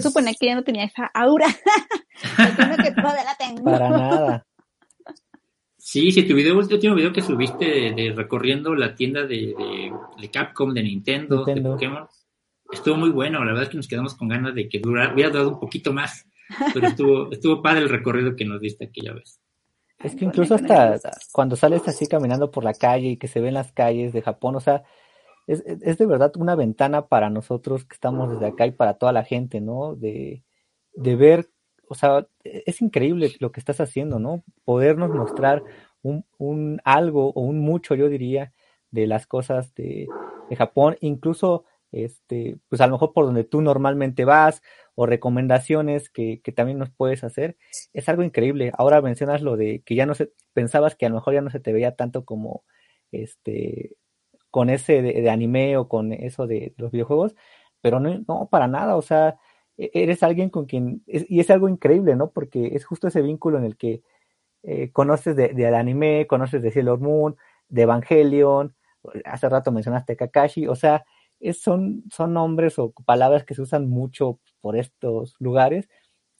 suponía que ya no tenía esa aura. que todavía la tengo. Para nada. Sí, sí, tu video, el último video que subiste de, recorriendo la tienda de, de, Capcom, de Nintendo, de Pokémon, estuvo muy bueno. La verdad es que nos quedamos con ganas de que durara, hubiera durado un poquito más, pero estuvo, estuvo padre el recorrido que nos diste aquella vez. Es que incluso hasta cuando sales así caminando por la calle y que se ven las calles de Japón, o sea, es, es, de verdad una ventana para nosotros que estamos desde acá y para toda la gente, ¿no? De, de ver, o sea, es increíble lo que estás haciendo, ¿no? Podernos mostrar un, un algo o un mucho, yo diría, de las cosas de, de Japón, incluso este, pues a lo mejor por donde tú normalmente vas o recomendaciones que, que, también nos puedes hacer, es algo increíble. Ahora mencionas lo de que ya no se, pensabas que a lo mejor ya no se te veía tanto como este con ese de, anime o con eso de, los videojuegos, pero no, para nada, o sea, e-, eres alguien con quien, y es algo increíble, ¿no? Porque es justo ese vínculo en el que eh, conoces de, del anime, conoces de Sailor Moon, de Evangelion, hace rato mencionaste Kakashi, o sea, es, son, son nombres o palabras que se usan mucho por estos lugares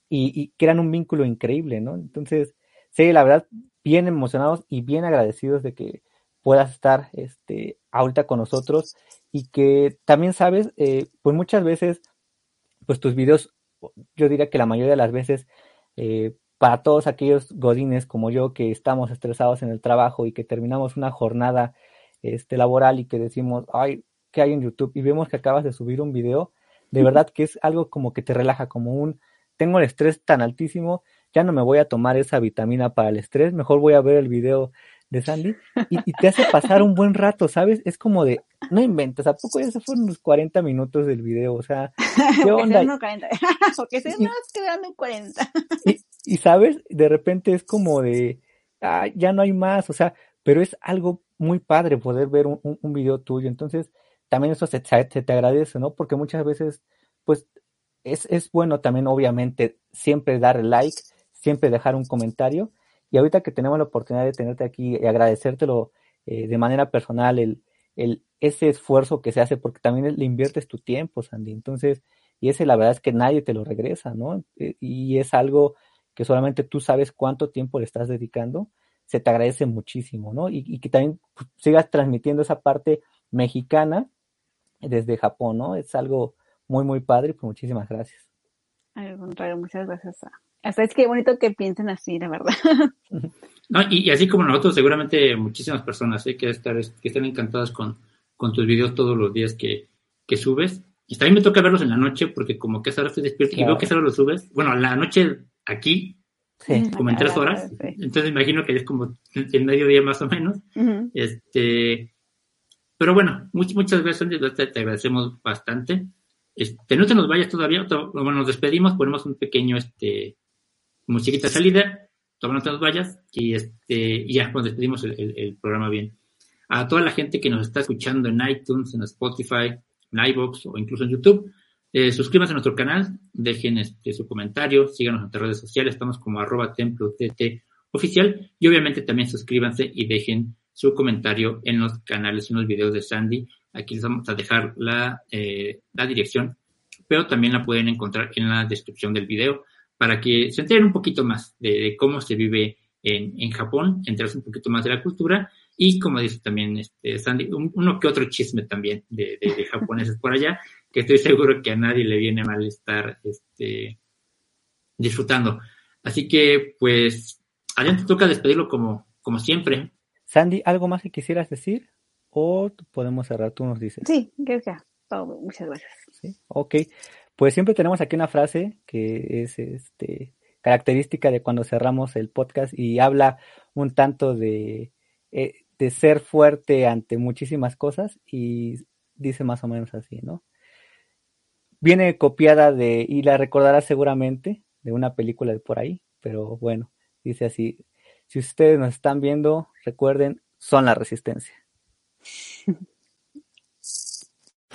y, y crean un vínculo increíble, ¿no? Entonces, sí, la verdad, bien emocionados y bien agradecidos de que puedas estar este, ahorita con nosotros y que también sabes, eh, pues muchas veces, pues tus videos, yo diría que la mayoría de las veces, eh, para todos aquellos godines como yo que estamos estresados en el trabajo y que terminamos una jornada este, laboral y que decimos, ay, ¿qué hay en YouTube? Y vemos que acabas de subir un video, de verdad que es algo como que te relaja, como un, tengo el estrés tan altísimo, ya no me voy a tomar esa vitamina para el estrés, mejor voy a ver el video de Sandy y, te hace pasar un buen rato, ¿sabes? Es como de, no inventes, ¿a poco ya se fueron los 40 minutos del video? O sea, ¿qué onda? Porque se nos quedando en 40. y, sabes, de repente es como de, ah, ya no hay más, o sea, pero es algo muy padre poder ver un, un, video tuyo. Entonces, también eso se, se, te agradece, ¿no? Porque muchas veces, pues, es, es bueno también, obviamente, siempre dar like, siempre dejar un comentario, y ahorita que tenemos la oportunidad de tenerte aquí y agradecértelo eh, de manera personal, el, el, ese esfuerzo que se hace, porque también le inviertes tu tiempo, Sandy. Entonces, y ese la verdad es que nadie te lo regresa, ¿no? Eh, y es algo que solamente tú sabes cuánto tiempo le estás dedicando, se te agradece muchísimo, ¿no? Y, y que también pues, sigas transmitiendo esa parte mexicana desde Japón, ¿no? Es algo muy, muy padre, pues muchísimas gracias. Al contrario, muchas gracias a, hasta es que bonito que piensen así, la verdad. No, y, así como nosotros, seguramente muchísimas personas ¿eh? que, estar, que están encantadas con, con tus videos todos los días que, que subes. Y también me toca verlos en la noche porque como que a esa hora estoy despierto y veo que a esa hora los subes. Bueno, en la noche aquí, como en tres horas. Entonces imagino que es como en mediodía más o menos. Este, pero bueno, muchas, muchas gracias, te, te agradecemos bastante. Este, no te nos vayas todavía, bueno, nos despedimos, ponemos un pequeño, este, musiquita salida, te nos vayas y este, y ya nos despedimos el, programa bien. A toda la gente que nos está escuchando en iTunes, en Spotify, en iVoox o incluso en YouTube, eh, suscríbanse a nuestro canal, dejen este, su comentario, síganos en nuestras redes sociales, estamos como arroba templo tt oficial y obviamente también suscríbanse y dejen su comentario en los canales, en los videos de Sandy. Aquí les vamos a dejar la, eh, la dirección, pero también la pueden encontrar en la descripción del video para que se enteren un poquito más de, cómo se vive en, en, Japón, enterarse un poquito más de la cultura y, como dice también este, Sandy, uno que otro chisme también de, de, japoneses por allá, que estoy seguro que a nadie le viene mal estar este, disfrutando. Así que, pues, te toca despedirlo como, como siempre. Sandy, ¿algo más que quisieras decir? ¿O podemos cerrar? Tú nos dices. Sí, que sea. Todo. Muchas gracias. ¿Sí? Ok. Pues siempre tenemos aquí una frase que es este, característica de cuando cerramos el podcast y habla un tanto de, eh, de ser fuerte ante muchísimas cosas y dice más o menos así, ¿no? Viene copiada de, y la recordarás seguramente, de una película de por ahí, pero bueno, dice así, si ustedes nos están viendo, recuerden, son la resistencia.